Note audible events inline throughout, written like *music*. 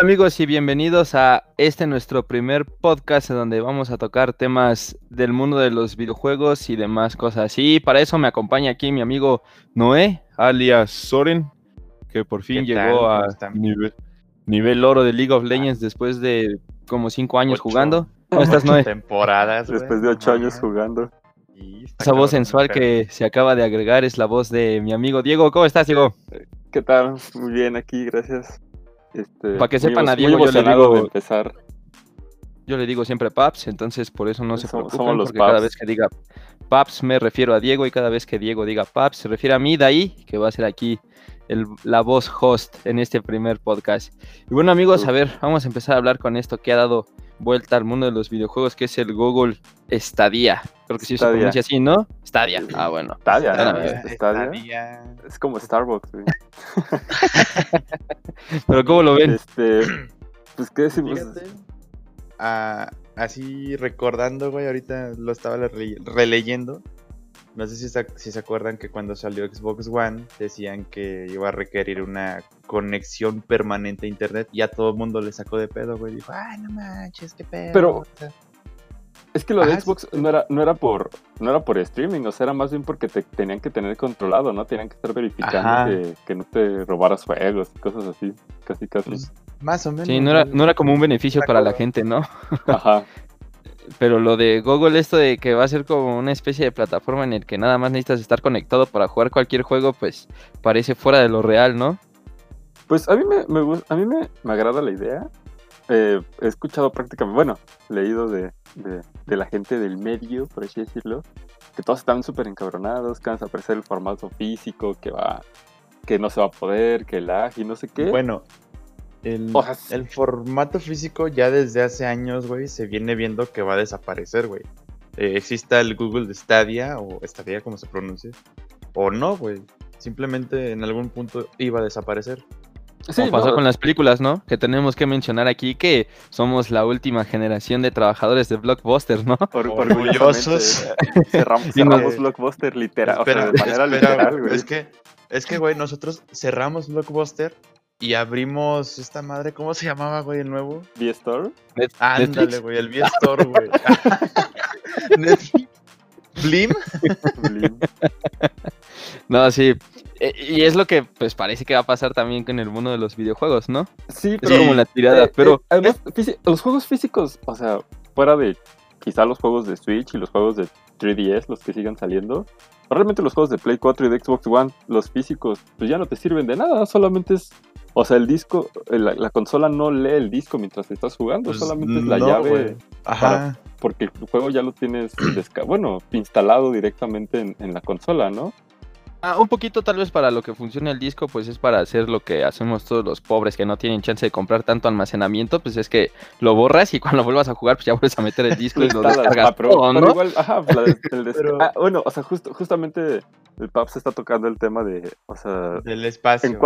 amigos y bienvenidos a este nuestro primer podcast en donde vamos a tocar temas del mundo de los videojuegos y demás cosas. Y para eso me acompaña aquí mi amigo Noé, alias Soren, que por fin llegó a nivel, nivel, oro de League of Legends después de como cinco años jugando. ¿Cómo estás, *laughs* Noé? Temporadas. Después de ocho años jugando. Esa voz sensual que se acaba de agregar es la voz de mi amigo Diego. ¿Cómo estás, Diego? ¿Qué tal? Muy bien aquí, gracias. Este, Para que sepan a Diego, yo le digo. empezar. Yo le digo siempre Paps, entonces por eso no se preocupen, porque cada vez que diga Paps me refiero a Diego y cada vez que Diego diga Paps se refiere a mí de ahí, que va a ser aquí la voz host en este primer podcast. Y bueno amigos, a ver, vamos a empezar a hablar con esto que ha dado vuelta al mundo de los videojuegos, que es el Google Stadia. Creo que sí se pronuncia así, ¿no? Stadia. Ah, bueno. Stadia, Stadia. Es como Starbucks, *laughs* Pero ¿cómo lo ven? Este, pues, ¿qué decimos? Ah, así recordando, güey, ahorita lo estaba releyendo. No sé si se, si se acuerdan que cuando salió Xbox One decían que iba a requerir una conexión permanente a internet y a todo el mundo le sacó de pedo, güey. Dijo, ay, no manches, qué pedo. Pero es que lo de Xbox no era, no era por no era por streaming, o sea, era más bien porque te tenían que tener controlado, ¿no? Tenían que estar verificando que, no te robaras juegos y cosas así, casi casi. Pues, más o menos. Sí, no era, no era como un beneficio para la gente, ¿no? Ajá. *laughs* Pero lo de Google, esto de que va a ser como una especie de plataforma en el que nada más necesitas estar conectado para jugar cualquier juego, pues parece fuera de lo real, ¿no? Pues a mí me, a mí me, agrada la idea. Eh, he escuchado prácticamente, bueno, leído de, la gente del medio, por así decirlo, que todos están súper encabronados, que van a aparecer el formato físico, que va, que no se va a poder, que lag y no sé qué. Bueno, el, el, formato físico ya desde hace años, güey, se viene viendo que va a desaparecer, güey. Eh, exista el Google de Stadia, o Stadia como se pronuncia, o no, güey. Simplemente en algún punto iba a desaparecer. Sí, como pasó con las películas, ¿no? Que tenemos que mencionar aquí que somos la última generación de trabajadores de Blockbuster, ¿no? *laughs* orgullosos. *laughs* Cerramos, Blockbuster literal, de manera literal, güey. Es que, es que, güey, nosotros cerramos Blockbuster y abrimos esta madre, ¿cómo se llamaba, güey, el nuevo? ¿V-Store? Ándale, güey, el V-Store, güey. *laughs* ¿Blim? Blim. no, sí. E, y es lo que pues parece que va a pasar también con el mundo de los videojuegos, ¿no? Sí, pero es como la tirada, eh, pero eh, además los juegos físicos, o sea, fuera de quizá los juegos de Switch y los juegos de 3DS, los que sigan saliendo, realmente los juegos de Play 4 y de Xbox One, los físicos, pues ya no te sirven de nada, solamente es o sea, el disco, la, consola no lee el disco mientras estás jugando, pues solamente es la llave. Ajá. porque el juego ya lo tienes, *clears throat* bueno, instalado directamente en, la consola, ¿no? Ah, un poquito tal vez para lo que funciona el disco, pues es para hacer lo que hacemos todos los pobres que no tienen chance de comprar tanto almacenamiento, pues es que lo borras y *laughs* cuando vuelvas a jugar, pues ya vuelves a meter el *laughs* disco y lo descargas pero, igual, ajá, el *laughs* ah, bueno, o sea, justo, justamente el PAP se está tocando el tema de, o sea... Del espacio. En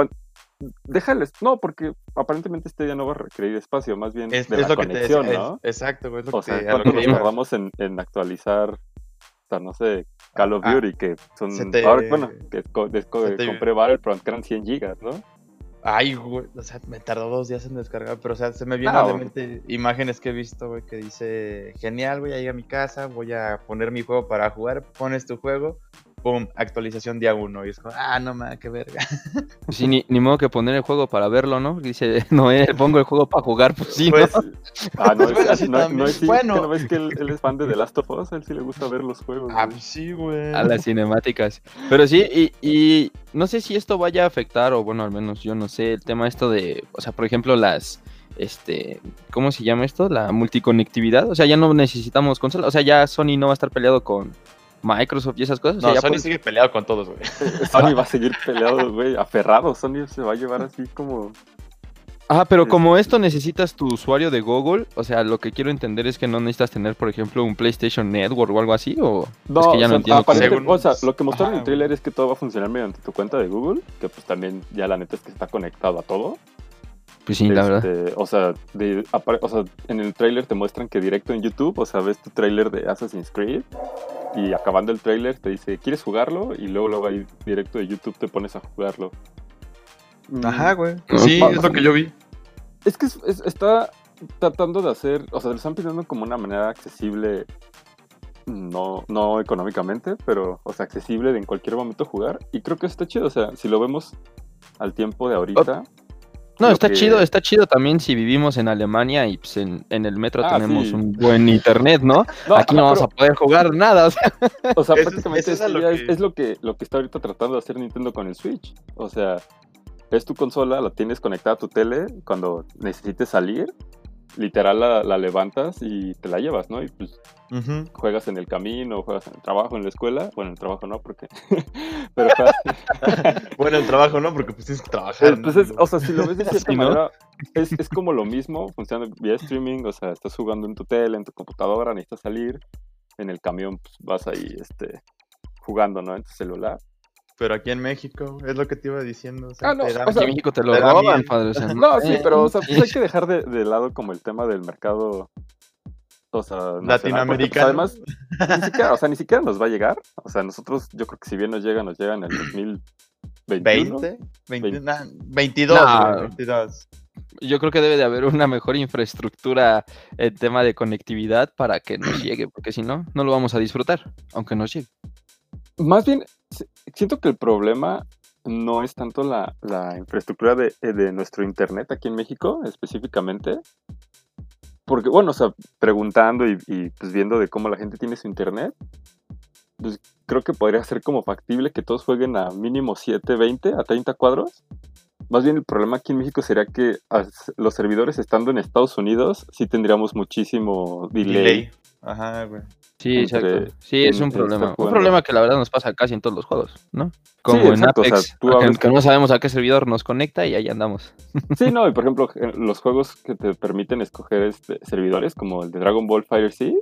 Déjales, no, porque aparentemente este día no va a requerir espacio, más bien es, de la lo conexión, que ¿no? exacto, es lo o sea, nos tardamos en, en, actualizar, o sea, no sé, Call of ah, Duty, que son, ahora, bueno, que, compré Battlefront, que eran 100 gigas, ¿no? Ay, güey, o sea, me tardó dos días en descargar, pero o sea, se me vienen ah, a la mente imágenes que he visto, güey, que dice, genial, voy a ir a mi casa, voy a poner mi juego para jugar, pones tu juego, pum, actualización día uno. Y es como, ah, no mames, qué verga. Pues *laughs* sí, ni, ni, modo que poner el juego para verlo, ¿no? Dice, *laughs* no, eh, pongo el juego para jugar, pues sí. Pues, *laughs* Ah, no, es, no, no, es, bueno. ¿no ves que él, es fan de The Last of Us? A él sí le gusta ver los juegos. Ah, pues sí, güey. A las cinemáticas. Pero sí, y, y no sé si esto vaya a afectar, o bueno, al menos yo no sé, el tema esto de, o sea, por ejemplo, las este, ¿cómo se llama esto? La multiconectividad. O sea, ya no necesitamos consola. O sea, ya Sony no va a estar peleado con Microsoft y esas cosas. No, Sony sigue peleado con todos, güey. *laughs* Sony va a seguir peleado, güey, aferrado. Sony se va a llevar así como... Ah, pero como esto necesitas tu usuario de Google, o sea, lo que quiero entender es que no necesitas tener, por ejemplo, un PlayStation Network o algo así, o no, es que ya no entiendo. o sea, lo que mostraron en el trailer es que todo va a funcionar mediante tu cuenta de Google, que pues también ya la neta es que está conectado a todo. Pues sí, la verdad. Este, o sea, o sea, en el trailer te muestran que directo en YouTube, o sea, ves tu trailer de Assassin's Creed y acabando el trailer te dice, ¿quieres jugarlo? Y luego, luego ahí directo de YouTube te pones a jugarlo. Ajá, güey. Sí, es lo que yo vi. Es que está tratando de hacer, o sea, lo están pidiendo como una manera accesible, no, no económicamente, pero, o sea, accesible de en cualquier momento jugar. Y creo que está chido, o sea, si lo vemos al tiempo de ahorita. No, está chido, está chido también si vivimos en Alemania y pues en, el metro ah, tenemos un buen internet, ¿no? *laughs* Aquí no vamos a poder jugar nada, o sea. *laughs* O sea, prácticamente es, lo que... es, lo que lo que está ahorita tratando de hacer Nintendo con el Switch. O sea, es tu consola, la tienes conectada a tu tele, cuando necesites salir, literal la, levantas y te la llevas, ¿no? Y pues juegas en el camino, juegas en el trabajo, en la escuela. Bueno, en el trabajo no, porque. *laughs* Pero *laughs* bueno, el trabajo no, porque pues tienes que trabajar. Entonces, o sea, si lo ves de *laughs* cierta manera, es, es, como lo mismo, funciona vía streaming, o sea, estás jugando en tu tele, en tu computadora, necesitas salir. En el camión, pues vas ahí, este, jugando, ¿no? En tu celular. Pero aquí en México, es lo que te iba diciendo. O sea, ah, no, en México te lo roban, padre. *laughs* no, sí, pero o sea, pues hay que dejar de, de, lado como el tema del mercado o sea, pues, Latinoamericano. además, ni siquiera, o sea, ni siquiera nos va a llegar. O sea, nosotros, yo creo que si bien nos llega, nos llega en el 2021. ¿20? 22, 22. Yo creo que debe de haber una mejor infraestructura en tema de conectividad para que nos *clears throat* llegue, porque si no, no lo vamos a disfrutar, aunque nos llegue. Más bien, siento que el problema no es tanto la, infraestructura de, de, nuestro Internet aquí en México específicamente. Porque, bueno, o sea, preguntando y, pues viendo de cómo la gente tiene su Internet, pues creo que podría ser como factible que todos jueguen a mínimo 7, 20, a 30 cuadros. Más bien el problema aquí en México sería que los servidores estando en Estados Unidos sí tendríamos muchísimo delay. Ajá, güey. Sí, exacto. Sí, es un problema. Un problema que la verdad nos pasa casi en todos los juegos, ¿no? Como en Apex, que, no sabemos a qué servidor nos conecta y ahí andamos. *laughs* Sí, no, y por ejemplo, los juegos que te permiten escoger este, servidores, como el de Dragon Ball Fire Sea,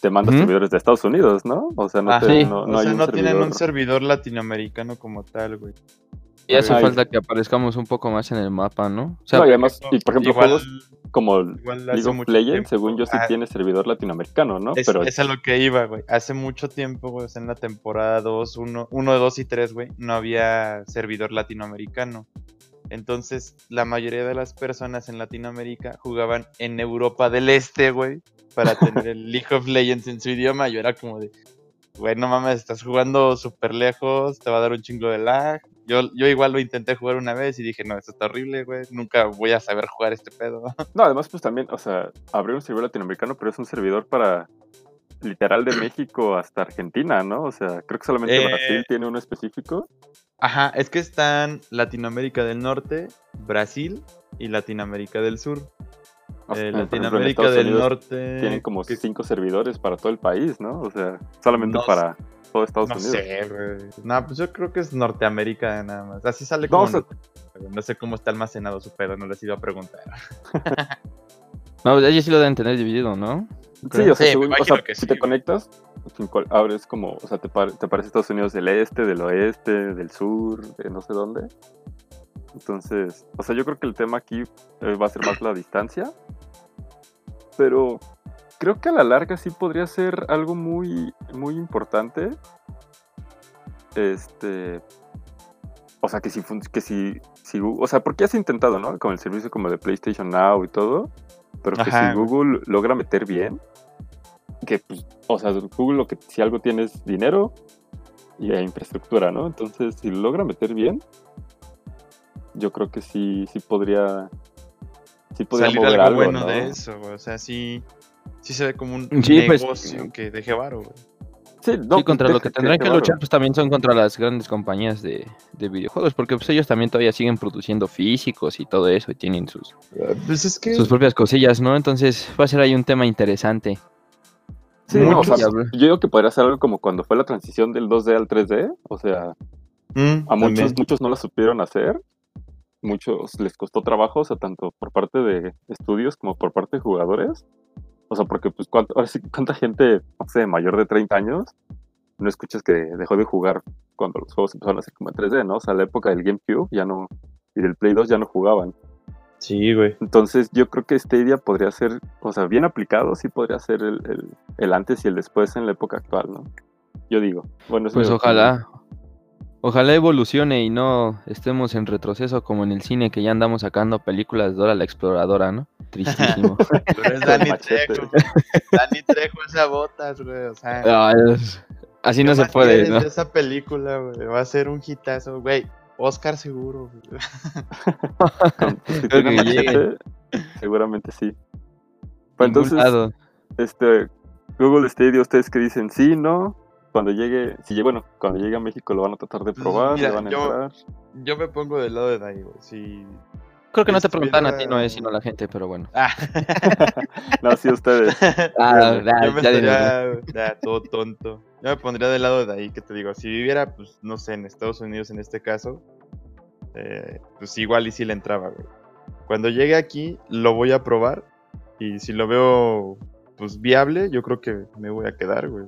te mandan servidores de Estados Unidos, ¿no? O sea, no, ah, no, no, o sea, no tienen un servidor latinoamericano como tal, güey. Y hace falta que aparezcamos un poco más en el mapa, ¿no? O sea, y además, y por ejemplo, juegos como League of Legends, según yo sí ah, tiene servidor latinoamericano, ¿no? Es, Pero... es a lo que iba, güey. Hace mucho tiempo, güey, en la temporada 2, 1, 1, 2 y 3, güey, no había servidor latinoamericano. Entonces, la mayoría de las personas en Latinoamérica jugaban en Europa del Este, güey, para *laughs* tener el League of Legends en su idioma. Yo era como de, güey, no mames, estás jugando súper lejos, te va a dar un chingo de lag. Yo, yo igual lo intenté jugar una vez y dije, no, esto está horrible, güey, nunca voy a saber jugar este pedo. *laughs* No, además, pues también, o sea, abrir un servidor latinoamericano, pero es un servidor para literal de *clears throat* México hasta Argentina, ¿no? O sea, creo que solamente eh, Brasil tiene uno específico. Ajá, es que están Latinoamérica del Norte, Brasil y Latinoamérica del Sur. Eh, Latinoamérica del Norte. Tienen como cinco servidores para todo el país, ¿no? O sea, solamente para todo Estados no Unidos. Sé, güey. No, pues yo creo que es Norteamérica nada más. Así sale como. No, sé cómo está almacenado su pedo, no les iba a preguntar. *laughs* no, ellos sí lo deben tener dividido, ¿no? Sí, o sea, si te conectas, abres como, o sea, te, te aparece Estados Unidos del este, del oeste, del sur, de no sé dónde. Entonces, o sea, yo creo que el tema aquí eh, va a ser más la distancia. Pero creo que a la larga sí podría ser algo muy, muy importante. Este. O sea, que si, que si, si o sea, porque has intentado, ¿no? Con el servicio como de PlayStation Now y todo. Pero que si Google logra meter bien, que pues, o sea, Google lo que si algo tiene es dinero y infraestructura, ¿no? Entonces, si logra meter bien, yo creo que sí, sí podría, sí podría Salir mover algo, bueno de eso, O sea, sí, sí se ve como un pues, negocio que deje varo, güey. Sí, no, contra lo que tendrán que, luchar pues también son contra las grandes compañías de, de, videojuegos, porque pues ellos también todavía siguen produciendo físicos y todo eso y tienen sus, pues sus propias cosillas, ¿no? Entonces va a ser ahí un tema interesante. Sí, no, o sea, yo digo que podría ser algo como cuando fue la transición del 2D al 3D, o sea, mm, a muchos, muchos no la supieron hacer muchos les costó trabajo, o sea, tanto por parte de estudios como por parte de jugadores. O sea, porque pues cuánto, ahora sí, cuánta gente, no sé, mayor de 30 años, no escuchas que dejó de jugar cuando los juegos empezaron a ser como en 3D, ¿no? O sea, la época del GameCube ya no, y del Play 2 ya no jugaban. Sí, güey. Entonces yo creo que Stadia podría ser, o sea, bien aplicado, sí podría ser el, el, el antes y el después en la época actual, ¿no? Yo digo. Bueno, pues ojalá, Ojalá evolucione y no estemos en retroceso como en el cine que ya andamos sacando películas de Dora la Exploradora, ¿no? Tristísimo. *laughs* Pero es Dani Trejo. Dani Trejo esa botas, güey. O sea, así no se puede, ¿no? Esa película, güey, va a ser un hitazo, güey. Oscar seguro. *laughs* seguramente sí. Pues entonces, este, Google Stadia, ustedes que dicen sí, no, cuando llegue, si bueno, cuando llegue a México lo van a tratar de pues, probar, le van a yo, entrar. Yo me pongo del lado de Dai, Si Creo que no te preguntan a ti, no es sino a la gente, pero bueno. Ah. *laughs* no, sí ustedes. *laughs* Ah, yo me estaría todo tonto. Yo me pondría del lado de ahí, que te digo, si viviera, pues, no sé, en Estados Unidos en este caso, eh, pues igual y si le entraba, güey. Cuando llegue aquí, lo voy a probar, y si lo veo, pues, viable, yo creo que me voy a quedar, güey.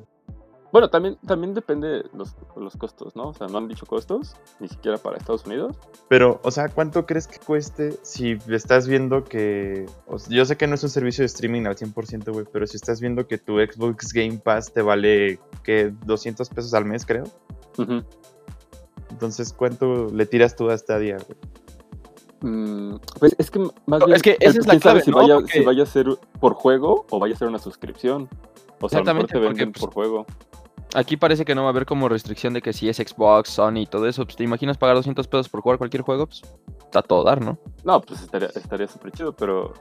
Bueno, también, también depende los, los costos, ¿no? O sea, no han dicho costos, ni siquiera para Estados Unidos. Pero, o sea, ¿cuánto crees que cueste si estás viendo que... yo sé que no es un servicio de streaming al 100%, güey, pero si estás viendo que tu Xbox Game Pass te vale, ¿qué? 200 pesos al mes, creo. Entonces, ¿cuánto le tiras tú a esta día, güey? Mm, pues es que más bien, es que esa es la clave, si, vaya, si vaya a ser por juego o vaya a ser una suscripción. O sea, Exactamente, te venden por juego. Aquí parece que no va a haber como restricción de que si es Xbox, Sony y todo eso, pues te imaginas pagar 200 pesos por jugar cualquier juego, pues está todo dar, ¿no? No, pues estaría estaría súper chido, pero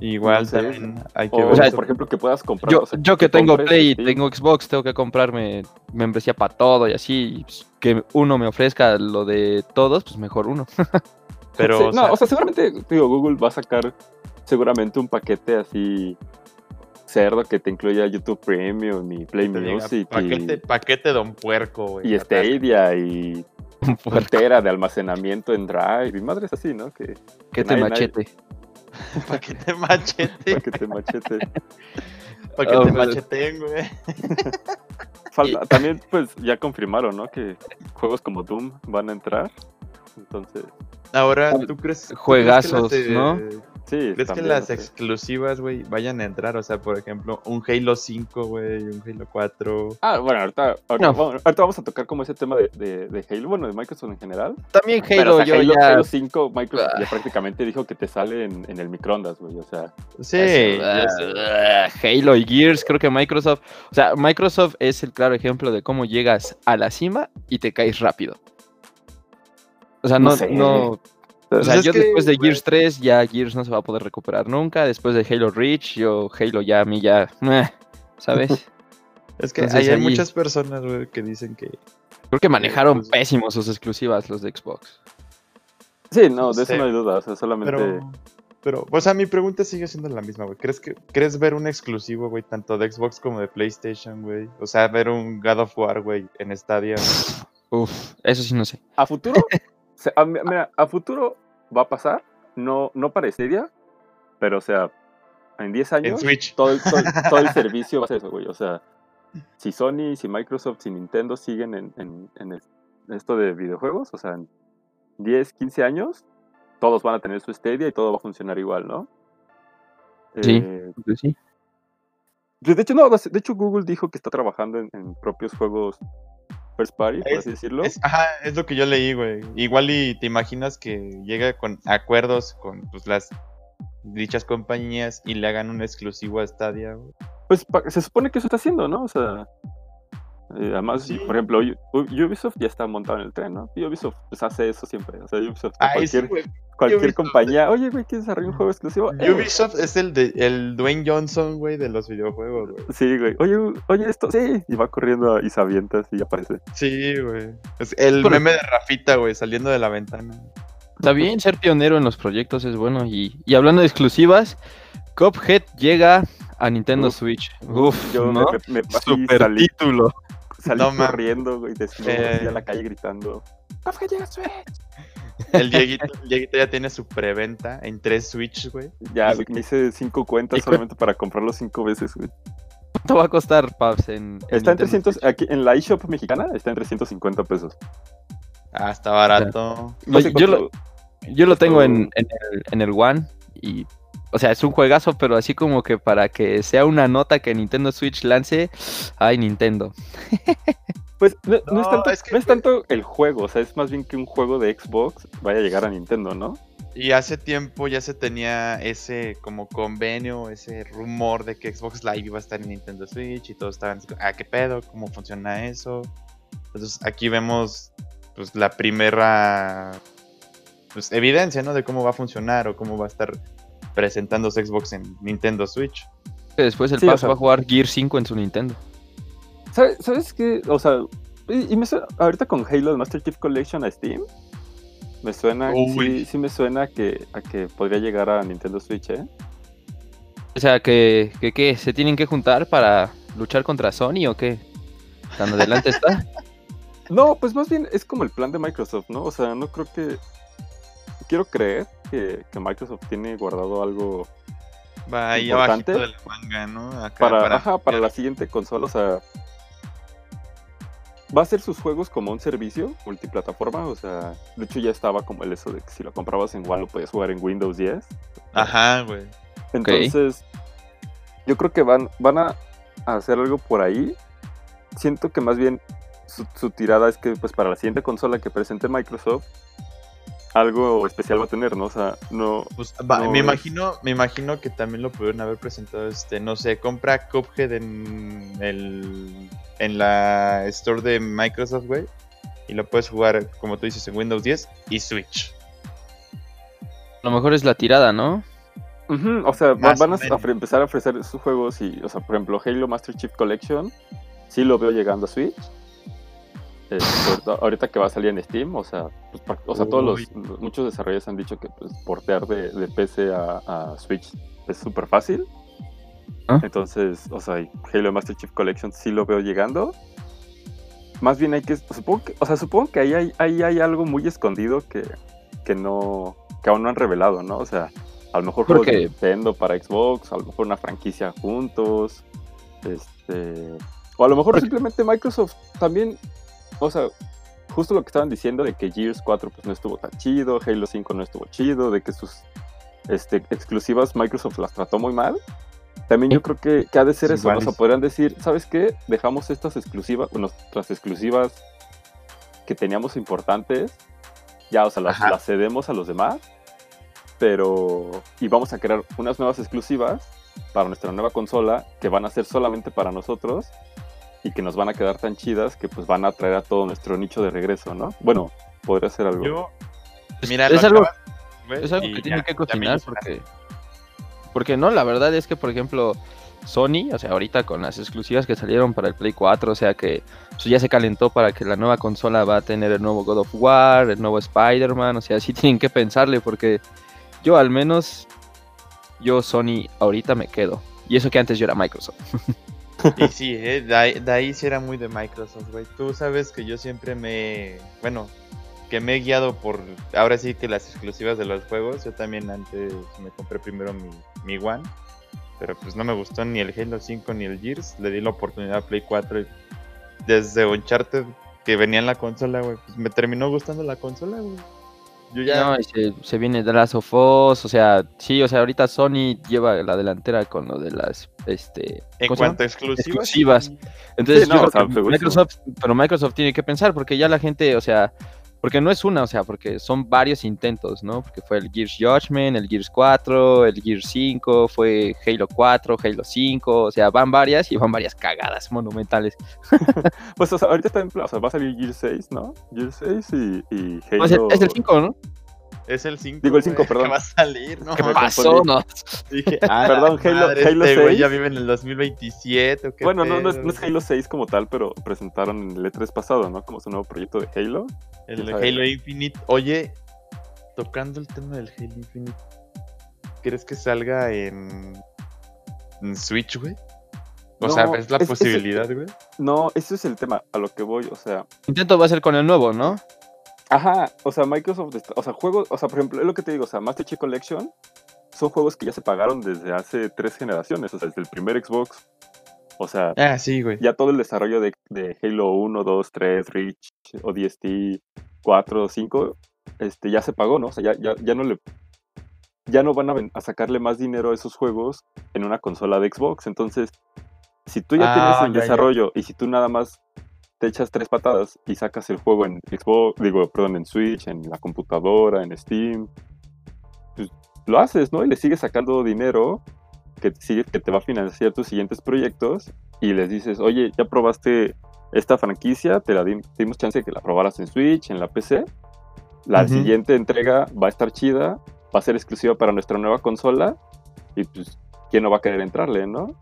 Igual también hay que ver. O sea, por ejemplo, que puedas comprar. Yo, yo que, tengo Play y tengo Xbox, tengo que comprarme membresía para todo y así. Pues, que uno me ofrezca lo de todos, pues mejor uno. Pero. no, o sea, seguramente, digo, Google va a sacar seguramente un paquete así cerdo que te incluya YouTube Premium y Play Music. paquete, paquete Don Puerco, güey. Y Stadia y *laughs* portera de almacenamiento en Drive y madres así, ¿no? Que, que te machete. *laughs* paquete machete. paquete machete. *laughs* paquete oh, machete, güey. también, pues, ya confirmaron, ¿no? Que juegos como Doom van a entrar. Entonces. Ahora, ¿tú crees? Juegazos, ¿no? Sí, ¿Crees que las exclusivas, güey, vayan a entrar? O sea, por ejemplo, un Halo 5, güey, un Halo 4. Ah, bueno, ahorita, ahorita, vamos a tocar como ese tema de, de, Halo, bueno, de Microsoft en general. También Halo, yo Halo, ya... Halo 5, Microsoft ya ah. prácticamente dijo que te sale en, en el microondas, güey, o sea. Sí, uh, Halo y Gears, creo que Microsoft, o sea, Microsoft es el claro ejemplo de cómo llegas a la cima y te caes rápido. O sea, no, no, o sea, yo después de Gears 3 ya Gears no se va a poder recuperar nunca. Después de Halo Reach, yo Halo ya a mí ya, ¿sabes? *laughs* es que hay, muchas personas, güey, que dicen que... Creo que manejaron pues, pésimos sus exclusivas los de Xbox. Sí, no, de eso no hay duda, o sea, solamente... Pero, pero, o sea, mi pregunta sigue siendo la misma, güey. ¿Crees, que, ¿Crees ver un exclusivo, güey, tanto de Xbox como de PlayStation, güey? O sea, ver un God of War, güey, en Stadia. Uf, eso sí no sé. A futuro, *laughs* mira, a futuro va a pasar, no, no para Stadia, pero o sea, en 10 años Todo, el, todo, el *laughs* servicio va a ser eso, güey. O sea, si Sony, si Microsoft, si Nintendo siguen en, en, esto de videojuegos, o sea, en 10, 15 años, todos van a tener su Stadia y todo va a funcionar igual, ¿no? Sí, eh, sí. Pues, de hecho, no, de hecho Google dijo que está trabajando en propios juegos first party, por así decirlo. Es, ajá, es lo que yo leí, güey. Igual y te imaginas que llega con acuerdos con pues, las dichas compañías y le hagan un exclusivo a Stadia, güey. Pues se supone que eso está haciendo, ¿no? O sea, eh, además, por ejemplo, Ubisoft ya está montado en el tren, ¿no? Y Ubisoft pues, hace eso siempre. O sea, Ubisoft, cualquier, cualquier compañía. Oye, güey, ¿quieres desarrollar un juego exclusivo? Eh, Ubisoft es el de el Dwayne Johnson, güey, de los videojuegos, güey. Sí, güey. Oye, oye, esto, sí. Y va corriendo y se avienta y aparece. Sí, güey. Es el meme de Rafita, güey, saliendo de la ventana. Está bien, ser pionero en los proyectos es bueno. Y, y hablando de exclusivas, Cuphead llega a Nintendo Switch. Uf, yo ¿no? me, me, Super título. Salí no, corriendo, güey, eh... a la calle gritando. ¡Cuphead llega a Switch! El Dieguito, ya tiene su preventa en tres Switch, güey. Ya, me hice cinco cuentas solamente para comprarlo cinco veces, güey. ¿Cuánto va a costar, Pabs? En, está en 300, aquí en la eShop mexicana está en 350 pesos. Ah, está barato. yo, lo, yo, lo, tengo en, en, el, en el One y o sea, es un juegazo, pero así como que para que sea una nota que Nintendo Switch lance, ay, Nintendo. *laughs* Pues no, es tanto, no es tanto el juego, o sea, es más bien que un juego de Xbox vaya a llegar a Nintendo, ¿no? Y hace tiempo ya se tenía ese como convenio, ese rumor de que Xbox Live iba a estar en Nintendo Switch y todos estaban, ah, ¿qué pedo? ¿Cómo funciona eso? Entonces aquí vemos pues la primera pues, evidencia, ¿no? De cómo va a funcionar o cómo va a estar presentándose Xbox en Nintendo Switch. Después el paso va a jugar Gear 5 en su Nintendo. ¿Sabes, qué? O sea, y, me ahorita con Halo Master Chief Collection a Steam, me suena, sí, sí, me suena que, a que podría llegar a Nintendo Switch, ¿eh? O sea, que, que, se tienen que juntar para luchar contra Sony o qué? Tan adelante está. *laughs* No, pues más bien es como el plan de Microsoft, ¿no? O sea, no creo que. Quiero creer que, Microsoft tiene guardado algo Va ahí importante de la manga, ¿no? para, para, ajá, para la siguiente consola, o sea, va a ser sus juegos como un servicio multiplataforma, o sea, de hecho ya estaba como el eso de que si lo comprabas en One lo podías jugar en Windows 10. Ajá, güey. Entonces, yo creo que van, van a hacer algo por ahí. Siento que más bien su, tirada es que pues para la siguiente consola que presente Microsoft, algo especial va a tener, ¿no? O sea, no. Pues, me imagino, me imagino que también lo pudieron haber presentado, este, no sé, compra Cuphead en el en la store de Microsoft, güey. Y lo puedes jugar, como tú dices, en Windows 10 y Switch. A lo mejor es la tirada, ¿no? o sea, van a empezar a ofrecer sus juegos y, o sea, por ejemplo, Halo Master Chief Collection, sí lo veo llegando a Switch. Este, ahorita que va a salir en Steam, o sea, pues, o sea todos los, muchos desarrolladores han dicho que pues, portear de, PC a Switch es súper fácil. ¿Ah? Entonces, o sea, Halo Master Chief Collection sí lo veo llegando. Más bien hay que, supongo que, o sea, supongo que ahí hay, ahí hay algo muy escondido que, que no, que aún no han revelado, ¿no? O sea, a lo mejor juegos de Nintendo para Xbox, a lo mejor una franquicia juntos, este, o a lo mejor simplemente Microsoft también, o sea, justo lo que estaban diciendo de que Gears 4 pues no estuvo tan chido, Halo 5 no estuvo chido, de que sus este, exclusivas Microsoft las trató muy mal. También yo creo que, que ha de ser eso, o sea, podrían decir, ¿sabes qué? Dejamos estas exclusivas, nuestras exclusivas que teníamos importantes, ya, o sea, las, cedemos a los demás, pero, y vamos a crear unas nuevas exclusivas para nuestra nueva consola que van a ser solamente para nosotros y que nos van a quedar tan chidas que pues van a traer a todo nuestro nicho de regreso, ¿no? Bueno, podría ser algo. Yo, mira, es, algo, es algo que tiene que cocinar porque porque no, la verdad es que, por ejemplo, Sony, o sea, ahorita con las exclusivas que salieron para el Play 4, o sea que pues, ya se calentó para que la nueva consola va a tener el nuevo God of War, el nuevo Spider-Man, o sea, sí *laughs* tienen que pensarle porque yo al menos, yo Sony ahorita me quedo. Y eso que antes yo era Microsoft. *laughs* *laughs* Y sí, eh, de, ahí, de ahí sí era muy de Microsoft, güey. Tú sabes que yo siempre me, bueno, que me he guiado por, ahora sí que las exclusivas de los juegos. Yo también antes me compré primero mi, mi One, pero pues no me gustó ni el Halo 5 ni el Gears. Le di la oportunidad a Play 4 y desde Uncharted que venía en la consola, güey, pues me terminó gustando la consola, güey. Yo ya... No, se, viene The Last of Us, o sea, sí, o sea, ahorita Sony lleva la delantera con lo de las, este... En cuanto a exclusivas. exclusivas. Entonces, Microsoft, pero Microsoft tiene que pensar, porque ya la gente, o sea, porque no es una, o sea, porque son varios intentos, ¿no? Porque fue el Gears Judgment, el Gears 4, el Gears 5, fue Halo 4, Halo 5, o sea, van varias y van varias cagadas monumentales. *laughs* pues, o sea, ahorita está en plan, o sea, va a salir Gears 6, ¿no? Gears 6 y, y Halo... es el 5, ¿no? Es el 5. Digo el 5, *laughs* perdón. Que va a salir, ¿no? ¿Qué me pasó? No. Dije, *laughs* ah, perdón, Halo, Halo este 6. ya vive en el 2027. ¿o qué bueno, no, no es, no, es, Halo 6 como tal, pero presentaron en el E3 pasado, ¿no? Como su nuevo proyecto de Halo. El de Halo Infinite. Oye, tocando el tema del Halo Infinite, ¿crees que salga en, en Switch, güey? O sea, ¿es la posibilidad, güey? No, ese es el tema a lo que voy, o sea. Intento va a ser con el nuevo, ¿no? Ajá, o sea, Microsoft, o sea, juegos, o sea, por ejemplo, es lo que te digo, o sea, Master Chief Collection son juegos que ya se pagaron desde hace tres generaciones, o sea, desde el primer Xbox. O sea, ah, sí, güey. ya todo el desarrollo de, de, Halo 1, 2, 3, Reach, ODST, 4, 5, este, ya se pagó, ¿no? O sea, ya, ya, ya no le ya no van a, a, sacarle más dinero a esos juegos en una consola de Xbox. Entonces, si tú ya tienes ah, el desarrollo y si tú nada más te echas tres patadas y sacas el juego en Xbox, digo, perdón, en Switch, en la computadora, en Steam, pues lo haces, ¿no? Y le sigues sacando dinero que, sigue, que te va a financiar tus siguientes proyectos y les dices, oye, ya probaste esta franquicia, te la dimos chance de que la probaras en Switch, en la PC. La siguiente entrega va a estar chida, va a ser exclusiva para nuestra nueva consola y pues, ¿quién no va a querer entrarle, no?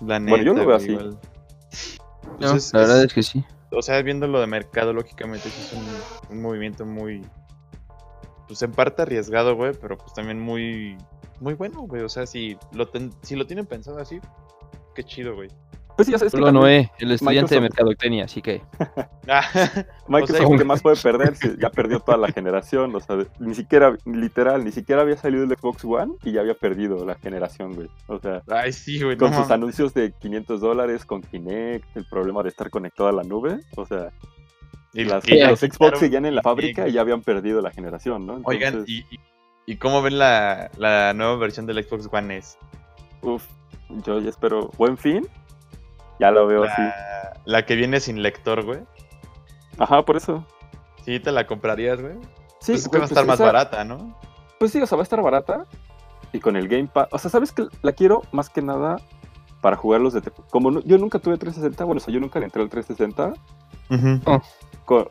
bueno, yo lo veo así. Pues la verdad es que sí. O sea, viéndolo de mercado, lógicamente es un, movimiento muy, pues en parte arriesgado, güey, pero pues también muy, muy bueno, güey. O sea, si lo, si lo tienen pensado así, qué chido, güey. Pues sí, es que Noé, el estudiante de mercadotecnia, así que. *laughs* Microsoft, ¿qué más puede *laughs* perder? ya perdió toda la generación, o sea, ni siquiera, literal, ni siquiera había salido el Xbox One y ya había perdido la generación, güey. O sea, Ay, sí, güey, con sus anuncios de 500 dólares, con Kinect, el problema de estar conectado a la nube, o sea. Y las, los Xbox seguían en la fábrica y ya habían perdido la generación, ¿no? Oigan, ¿y, y, cómo ven la, la nueva versión del Xbox One S? Uf, yo ya espero buen fin ya lo veo así. La que viene sin lector, güey. Ajá, por eso. Sí, te la comprarías, güey. Sí, pues que va a estar pues más barata, ¿no? Pues sí, o sea, va a estar barata. Y con el Game Pass. O sea, ¿sabes que La quiero más que nada para jugar los de. Como yo nunca tuve 360, bueno, o sea, yo nunca le entré al 360.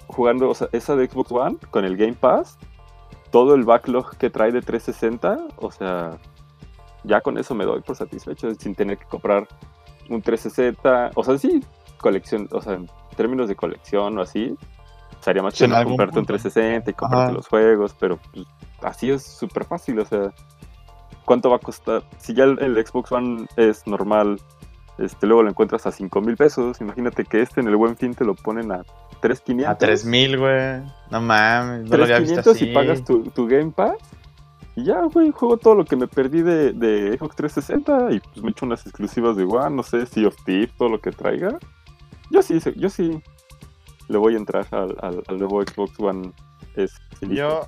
jugando, o sea, esa de Xbox One con el Game Pass. Todo el backlog que trae de 360, o sea, ya con eso me doy por satisfecho sin tener que comprar un 360, o sea, sí, colección, o sea, en términos de colección o así, sería más chido comprarte un 360 y comprarte los juegos, pero pues, así es súper fácil, o sea, ¿cuánto va a costar? Si ya el, Xbox One es normal, este, luego lo encuentras a 5 mil pesos, imagínate que este en el buen fin te lo ponen a 3.500. A 3.000, güey, no mames, no 3.500 y pagas tu, tu Game Pass y ya, güey, juego todo lo que me perdí de, de Xbox 360 y pues me echo unas exclusivas de One, no sé, Sea of Thief, todo lo que traiga. Yo sí, yo sí le voy a entrar al, al, nuevo Xbox One. Es, yo,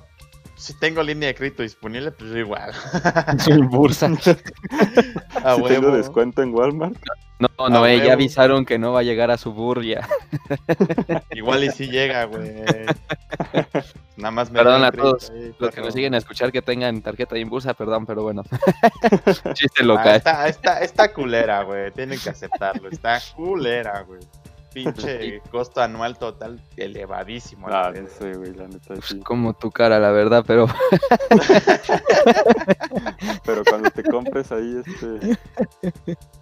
si tengo línea de crédito disponible, pues igual. *laughs* Sin bursa. *laughs* si tengo descuento en Walmart. No, no, eh, ya avisaron que no va a llegar a su burria. *laughs* Igual y si llega, güey. Nada más me Perdón a todos los que nos siguen a escuchar que tengan tarjeta de Inbursa, perdón, pero bueno. Chiste local. Ah, está, está culera, güey. Tienen que aceptarlo. Está culera, güey pinche costo anual total elevadísimo. Ah, no sé, güey, la neta. Sí. Como tu cara, la verdad, pero. *laughs* pero cuando te compres ahí este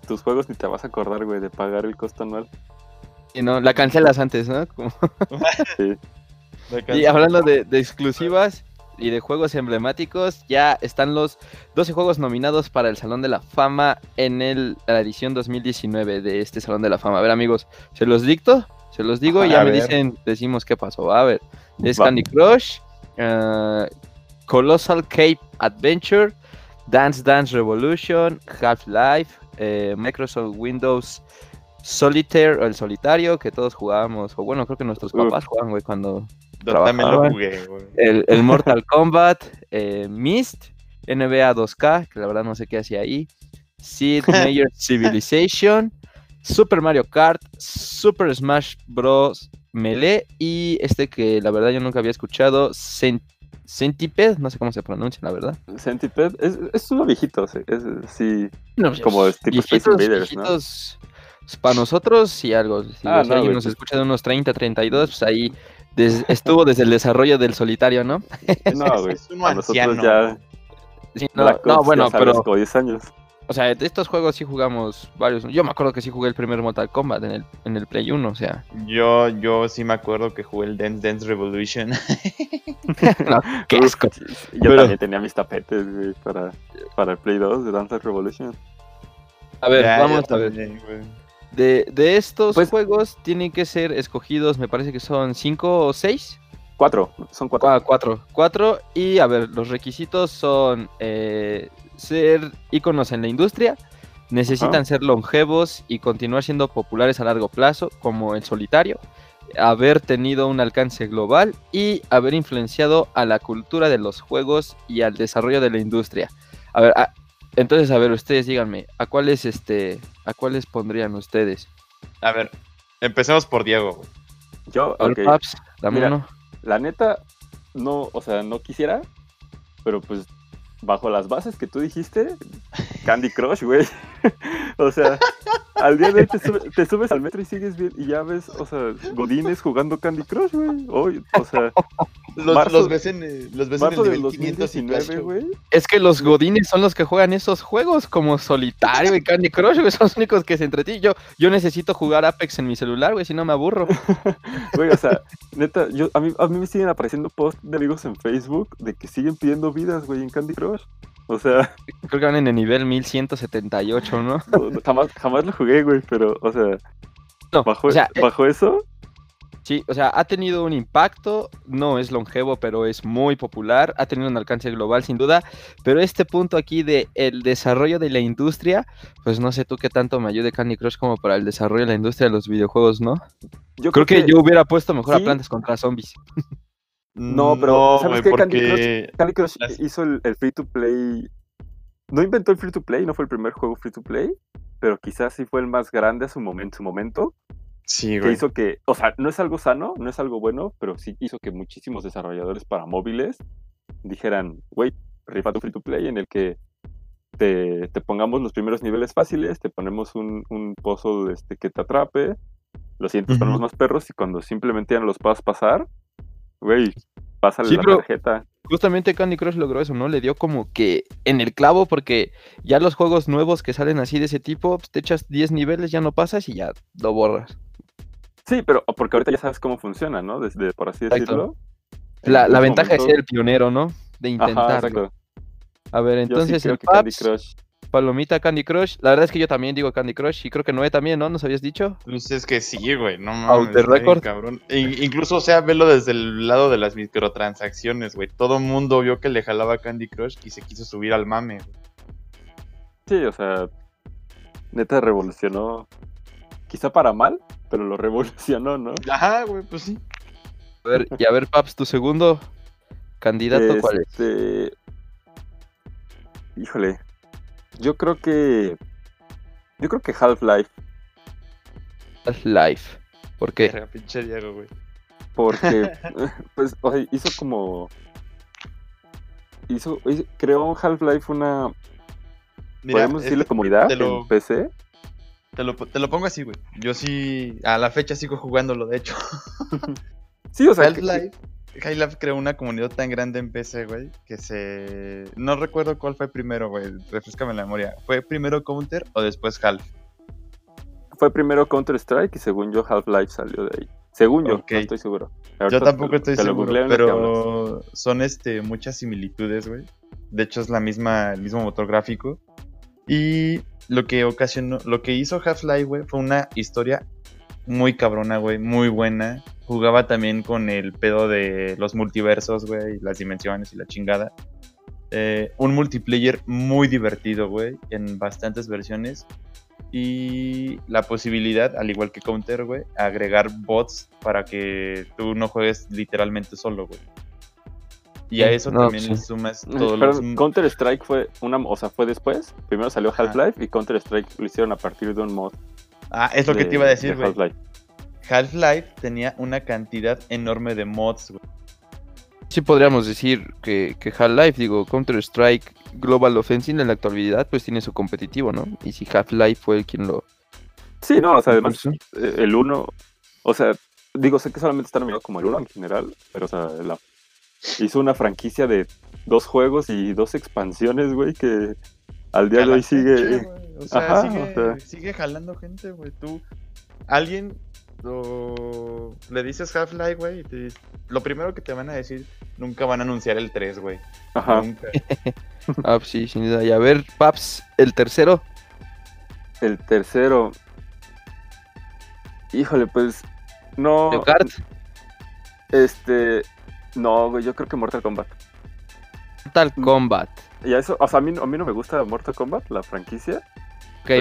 tus juegos ni te vas a acordar, güey, de pagar el costo anual. Y no, la cancelas antes, ¿no? sí. *laughs* Y hablando de, de exclusivas, y de juegos emblemáticos, ya están los 12 juegos nominados para el Salón de la Fama en el, la edición 2019 de este Salón de la Fama. A ver, amigos, se los dicto, se los digo y ya me dicen, decimos qué pasó. A ver, es Candy Crush, uh, Colossal Cape Adventure, Dance Dance Revolution, Half-Life, eh, Microsoft Windows Solitaire el solitario que todos jugábamos, o bueno, creo que nuestros papás jugaban, güey, cuando también lo jugué, güey. El, *laughs* Mortal Kombat, eh, Mist, NBA 2K, que la verdad no sé qué hacía ahí, Sid *laughs* Major Civilization, Super Mario Kart, Super Smash Bros. Melee y este que la verdad yo nunca había escuchado, Centipede, no sé cómo se pronuncia, la verdad. Centipede, es, es uno viejito, es, sí, como tipo Space Invaders, ¿no? Para nosotros, sí, algo. Si ah, alguien nos escucha de unos 30, 32, pues ahí estuvo desde el desarrollo del solitario, ¿no? No, güey. a nosotros ya. no, bueno, pero. 10 años. O sea, de estos juegos sí jugamos varios. Yo me acuerdo que sí jugué el primer Mortal Kombat en el, en el Play 1, o sea. Yo, yo sí me acuerdo que jugué el Dance Dance Revolution. *laughs* qué asco. Yo también tenía mis tapetes, güey, para, para el Play 2 de Dance Revolution. A ver, vamos a ver. De, de estos pues, juegos tienen que ser escogidos, me parece que son cinco o seis. Cuatro, son cuatro. Ah, cuatro. Cuatro. Y a ver, los requisitos son eh, ser íconos en la industria, necesitan ser longevos y continuar siendo populares a largo plazo, como el solitario, haber tenido un alcance global y haber influenciado a la cultura de los juegos y al desarrollo de la industria. A ver, ah, entonces, a ver, ustedes díganme, ¿a cuáles, este, a cuáles pondrían ustedes? A ver, empecemos por Diego. Yo, ok. Paps, dame La neta, no, o sea, no quisiera, pero pues bajo las bases que tú dijiste, Candy Crush, güey. *laughs* o sea, al día de hoy te, subes al metro y sigues bien y ya ves, o sea, Godines jugando Candy Crush, güey. o sea, *laughs* los, ves en, los ves en el nivel 519, güey. Es que los Godines son los que juegan esos juegos como Solitario y Candy Crush, güey. Son los únicos que se entretienen. Yo, yo necesito jugar Apex en mi celular, güey, si no me aburro. *laughs* Güey, o sea, neta, yo, a, mí, a mí me siguen apareciendo posts de amigos en Facebook de que siguen pidiendo vidas, güey, en Candy Crush. O sea. *laughs* Creo que van en el nivel 1178, *laughs* ¿no? no jamás, jamás lo jugué, güey, pero, o sea. No, bajo, o sea, eh, bajo eso, Sí, o sea, ha tenido un impacto, no es longevo, pero es muy popular, ha tenido un alcance global sin duda, pero este punto aquí de el desarrollo de la industria, pues no sé tú qué tanto me ayude Candy Crush como para el desarrollo de la industria de los videojuegos, ¿no? Yo creo, que, yo hubiera puesto mejor a Plantas contra Zombies. *laughs* No, pero ¿sabes qué? Candy Crush, hizo el, free to play. No inventó el free to play, no fue el primer juego free to play, pero quizás sí fue el más grande a su momento, su momento Sí, güey. Que hizo que, o sea, no es algo sano, no es algo bueno, pero sí hizo que muchísimos desarrolladores para móviles dijeran, güey, rifa tu free to play en el que te, te, pongamos los primeros niveles fáciles, te ponemos un, un pozo este, que te atrape, lo sientes con los más perros y cuando simplemente ya no los puedas pasar, güey, pásale la tarjeta. Justamente Candy Crush logró eso, ¿no? Le dio como que en el clavo, porque ya los juegos nuevos que salen así de ese tipo, pues, te echas 10 niveles, ya no pasas y ya lo borras. Sí, pero porque ahorita ya sabes cómo funciona, ¿no? Desde, por así decirlo. La, ventaja es ser el pionero, ¿no? De intentarlo. A ver, entonces el Candy Crush. Palomita Candy Crush. La verdad es que yo también digo Candy Crush y creo que Noé también, ¿no? ¿Nos habías dicho? Pues es que sí, güey, no mames. Record. Cabrón. E incluso, o sea, velo desde el lado de las microtransacciones, güey. Todo el mundo vio que le jalaba Candy Crush y se quiso subir al mame, güey. Sí, o sea, neta revolucionó. Quizá para mal, pero lo revolucionó, ¿no? Ajá, güey, pues sí. A ver, y a ver, Paps, tu segundo candidato, ¿cuál es? Este, híjole, yo creo que. Yo creo que Half-Life. Half-Life. ¿Por qué? pinche Diego, güey. Porque, *laughs* *laughs* pues, o sea, hizo como. Hizo, creó Half-Life una. ¿Podemos decirle comunidad en PC? Te lo, te lo pongo así, güey. Yo sí, a la fecha sigo jugándolo, de hecho. *laughs* sí, o sea. Half-Life. Half-Life creó una comunidad tan grande en PC, güey, que se... No recuerdo cuál fue primero, güey, refrescame la memoria. ¿Fue primero Counter o después Half? Fue primero Counter-Strike y según yo Half-Life salió de ahí. Según yo, no estoy seguro. yo tampoco estoy seguro, pero son este, muchas similitudes, güey. De hecho es la misma, el mismo motor gráfico. Y lo que ocasionó, lo que hizo Half-Life, güey, fue una historia muy cabrona, güey, muy buena. Jugaba también con el pedo de los multiversos, güey, las dimensiones y la chingada. Eh, un multiplayer muy divertido, güey, en bastantes versiones. Y la posibilidad, al igual que Counter, güey, agregar bots para que tú no juegues literalmente solo, güey. Y a eso también le sumas todos los... Counter Strike fue una, o sea, fue después. Primero salió Half-Life y Counter Strike lo hicieron a partir de un mod. Ah, es lo que te iba a decir, güey. Half-Life. Tenía una cantidad enorme de mods, güey. Sí podríamos decir que, que Half-Life, digo, Counter-Strike Global Offensive en la actualidad, pues tiene su competitivo, ¿no? Y si Half-Life fue el quien lo... Sí, no, o sea, además, eh, el 1, o sea, digo, sé que solamente está nominado como el 1 en general, pero, o sea, la hizo una franquicia de dos juegos y dos expansiones, güey, que al día de hoy sigue. o, sea, sigue, jalando gente, güey. Tú, alguien le dices Half-Life, güey, y lo primero que te van a decir, nunca van a anunciar el 3, güey. Ajá. Nunca. *laughs* ah, pues sí, sin duda. Y a ver, Paps, el tercero. El tercero. Híjole, pues. No. Kart? Este. No, güey, yo creo que Mortal Kombat. Mortal. Kombat. Y eso, o sea, a mí, a mí no me gusta Mortal Kombat, la franquicia.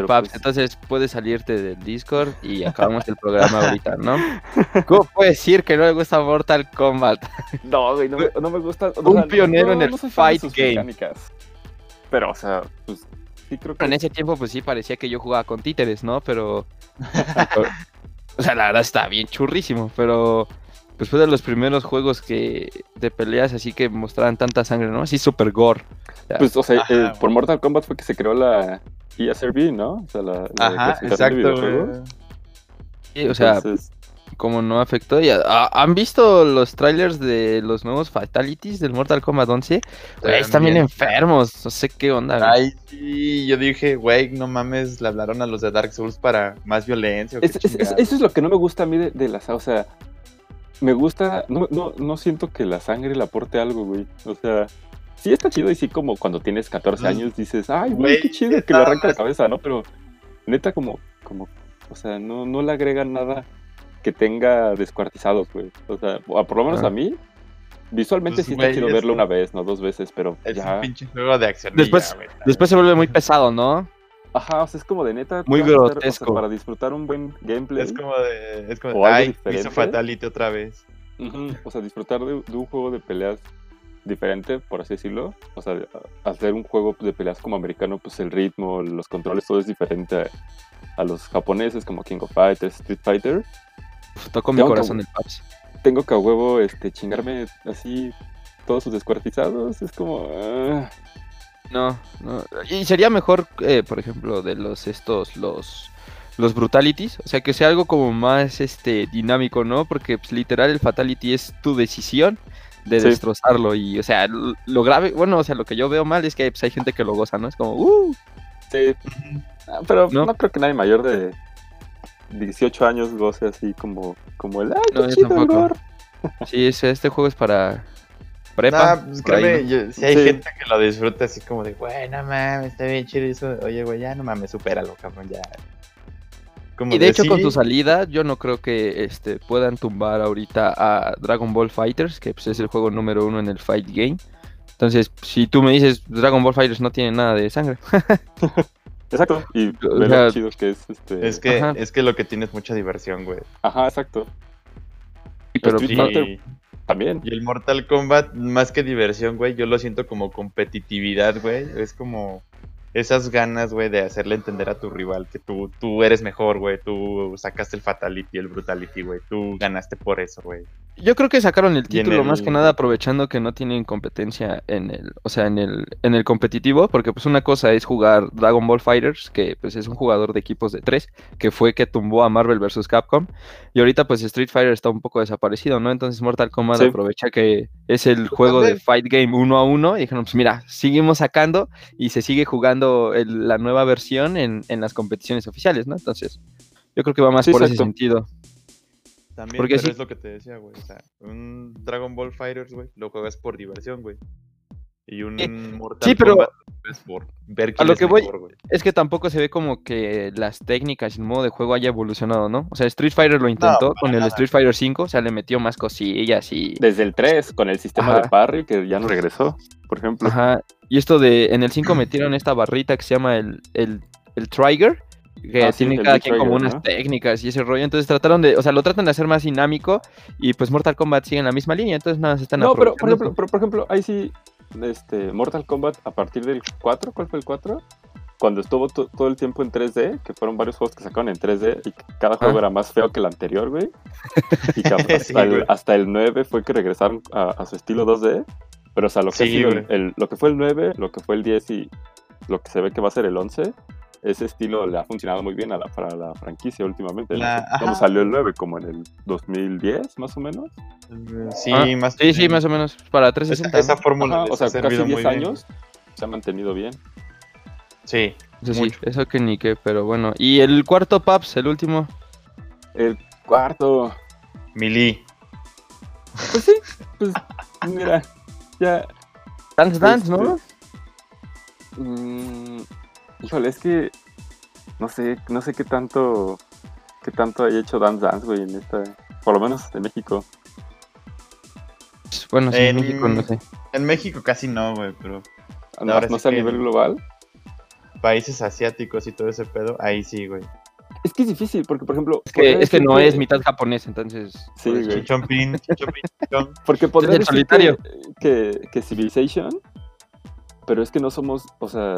Paps, pues entonces puedes salirte del Discord y acabamos el programa ahorita, ¿no? *laughs* ¿Cómo puedes decir que no le gusta Mortal Kombat? No, güey, no me, no me gusta. Un pionero en el fight game. Pero, o sea, pues sí creo que. En ese tiempo, pues sí parecía que yo jugaba con títeres, ¿no? Pero. *laughs* o sea, la verdad está bien churrísimo, pero pues fue de los primeros juegos que de peleas así que mostraban tanta sangre, ¿no? Así super gore. pues, o sea, eh, por Mortal Kombat fue que se creó la ESRB, ¿no? O sea, la, Ajá, exacto. Sí, o sea, como no afectó. Ya, ¿Han visto los trailers de los nuevos Fatalities del Mortal Kombat 11? están bien enfermos, no sé qué onda. Ay, sí, yo dije, güey, no mames, le hablaron a los de Dark Souls para más violencia. eso es lo que no me gusta a mí de, de las, o sea, me gusta, no, no, no siento que la sangre le aporte algo, güey. O sea, sí está chido y sí como cuando tienes 14 años dices, ay, güey, qué chido que le arranca la cabeza, ¿no? Pero neta como, como, o sea, no, no le agregan nada que tenga descuartizados, güey. O sea, por lo menos a mí, visualmente pues, sí está chido verlo una vez, no dos veces, pero es un pinche juego de acción. Después, después se vuelve muy pesado, ¿no? Ajá, o sea, es como de neta. Muy grotesco. para disfrutar un buen gameplay. Es como de. Es como de. Ay, hizo Fatality otra vez. O sea, disfrutar de, un juego de peleas diferente, por así decirlo. O sea, hacer un juego de peleas como americano, pues el ritmo, los controles, todo es diferente a, los japoneses, como King of Fighters, Street Fighter. toco mi corazón el Paps. Tengo que a huevo este, chingarme así todos sus descuartizados. Es como. Ah. No, no. Y sería mejor, eh, por ejemplo, de los estos, los los brutalities, o sea, que sea algo como más este dinámico, ¿no? Porque pues, literal el fatality es tu decisión de destrozarlo y, o sea, lo, grave, bueno, o sea, lo que yo veo mal es que pues, hay gente que lo goza, ¿no? Es como, uh. Sí. Ah, pero ¿No? creo que nadie mayor de 18 años goce así como, como el, ay, qué chido, Sí, este juego es para prepa. pues créeme, si hay gente que lo disfruta así como de, güey, no mames, está bien chido eso. Oye, güey, ya no mames, supéralo, cabrón, ya. y de, hecho, con tu salida, yo no creo que este, puedan tumbar ahorita a Dragon Ball Fighters, que pues, es el juego número uno en el Fight Game. Entonces, si tú me dices Dragon Ball Fighters no tiene nada de sangre. *laughs* exacto. Y lo chido que es este. Es que, es que lo que tiene es mucha diversión, güey. Ajá, exacto. Pero también. Y el Mortal Kombat, más que diversión, güey, yo lo siento como competitividad, güey. Es como esas ganas, güey, de hacerle entender a tu rival que tú, tú eres mejor, güey. Tú sacaste el Fatality, el Brutality, güey. Tú ganaste por eso, güey. Yo creo que sacaron el título más que nada aprovechando que no tienen competencia en el, o sea, en el, en el competitivo, porque pues una cosa es jugar Dragon Ball Fighters, que pues es un jugador de equipos de tres, que fue que tumbó a Marvel vs. Capcom, y ahorita pues Street Fighter está un poco desaparecido, ¿no? Entonces Mortal Kombat aprovecha que es el juego de Fight Game uno a uno, y dijeron, pues mira, seguimos sacando y se sigue jugando la nueva versión en, en, las competiciones oficiales, ¿no? Entonces, yo creo que va más por ese sentido. También, Porque pero es lo que te decía, güey. O sea, un Dragon Ball Fighters, güey, lo juegas por diversión, güey. Y un Mortal sí, pero Kombat es por ver quién a lo que voy es que tampoco se ve como que las técnicas y el modo de juego haya evolucionado, ¿no? O sea, Street Fighter lo intentó con el Street Fighter 5, o sea, le metió más cosillas y desde el 3 con el sistema de parry que ya no regresó, por ejemplo. Ajá. Y esto de en el 5 metieron esta barrita que se llama el el, el trigger que ah, tiene cada quien como unas técnicas y ese rollo. Entonces trataron de, o sea, lo tratan de hacer más dinámico y pues Mortal Kombat sigue en la misma línea, entonces nada, se están No, pero por ejemplo, por ejemplo, ahí sí, este, Mortal Kombat a partir del 4, ¿cuál fue el 4? Cuando estuvo todo el tiempo en 3D, que fueron varios juegos que sacaron en 3D y cada juego ah. era más feo que el anterior, güey. Y *laughs* hasta, el, 9 fue que regresaron a, su estilo 2D. Pero, o sea, lo que, el, lo que fue el 9, lo que fue el 10 y lo que se ve que va a ser el 11, ese estilo le ha funcionado muy bien a la, para la franquicia últimamente. ¿Cómo salió el 9? ¿Como en el 2010, más o menos? Sí, ah, más, sí, sí, más o menos. Para 360. Esa, fórmula, o sea, casi 10 años se ha mantenido bien. Sí. Eso sí, eso que ni qué, pero bueno. ¿Y el cuarto Paps, el último? El cuarto. Mili. Pues sí, pues mira, ya. Dance Dance, ¿no? Este, mmm, Híjole, es que no sé, no sé qué tanto qué tanto haya hecho Dance Dance, güey, en esta, por lo menos en México. Bueno, sí, en, México no sé. En México casi no, güey, pero no, no sé a nivel global. Países asiáticos y todo ese pedo, ahí sí, güey. Es que es difícil, porque por ejemplo. Es que, es que no es mitad japonés, entonces. Sí, pues, güey. Chichompin, *laughs* Porque podría decir solitario. Que, que, Civilization, pero es que no somos, o sea,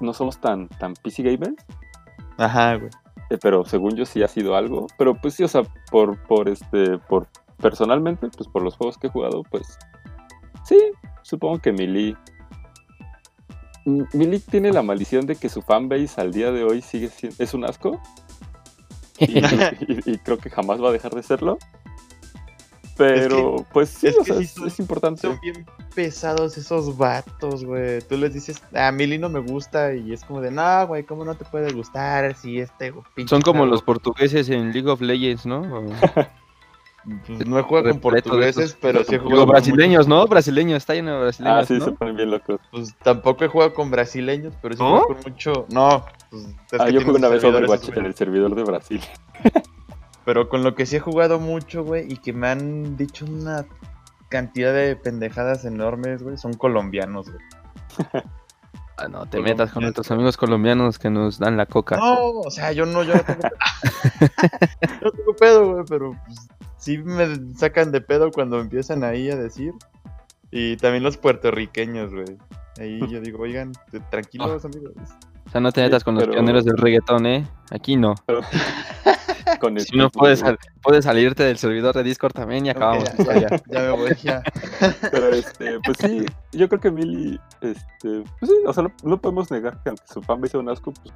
no somos tan, tan PC gamers. Ajá, güey. eh, pero según yo sí ha sido algo. Pero pues sí, o sea, por, por este, por personalmente, pues por los juegos que he jugado, pues sí, supongo que Mili. Mili tiene la maldición de que su fanbase al día de hoy sigue siendo. es un asco. y *laughs* creo que jamás va a dejar de serlo. Pero, pues sí, es, importante. Son bien pesados esos vatos, güey. Tú les dices, a Mili no me gusta y es como de, no, güey, ¿cómo no te puede gustar si este Son como los portugueses en League of Legends, ¿no? *laughs* Pues no he jugado con portugueses, pero sí he jugado con brasileños, ¿no? Brasileños, está lleno de brasileños. Ah, sí, se ponen bien locos. Pues tampoco he jugado con brasileños, pero sí he jugado con mucho. No, pues. ah, yo jugué una vez Overwatch en el servidor de Brasil. *laughs* Pero con lo que sí he jugado mucho, güey, y que me han dicho una cantidad de pendejadas enormes, güey, son colombianos, güey. *laughs* Ah, no te metas con nuestros amigos colombianos que nos dan la coca. No, o sea, yo no, yo no tengo, no *laughs* tengo pedo, güey, pero pues, sí me sacan de pedo cuando empiezan ahí a decir. Y también los puertorriqueños, güey. Ahí yo digo, oigan, tranquilos, ah. amigos. O sea, no te metas con los pioneros del reggaetón, ¿eh? Aquí no. *laughs* si no puedes, puedes salirte del servidor de Discord también y acabamos. ya, me voy, ya. *laughs* Pero este, pues sí, yo creo que Mili, este, pues sí, o sea, no, podemos negar que aunque su fanbase sea un asco, pues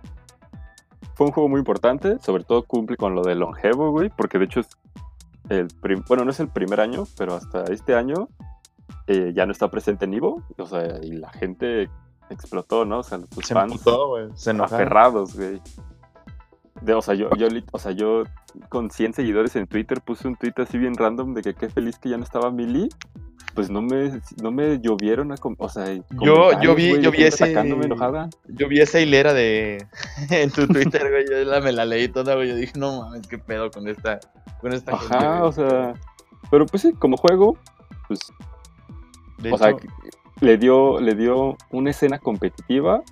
fue un juego muy importante, sobre todo cumple con lo de longevo, güey, porque de hecho es el bueno, no es el primer año, pero hasta este año eh, ya no está presente en Ivo, o sea, y la gente explotó, ¿no? O sea, sus se fans se aferrados, güey. O sea, yo, yo, o sea, yo con 100 seguidores en Twitter puse un tweet así bien random de que qué feliz que ya no estaba Mili. Pues no me, no me llovieron a, o sea, yo, yo vi, yo vi ese, yo vi esa hilera de *laughs* en tu Twitter, güey, yo la, me la leí toda, güey, yo dije, no mames, qué pedo con esta, con esta Ajá, o sea, pero pues sí, como juego, pues, o sea, le dio, le dio una escena competitiva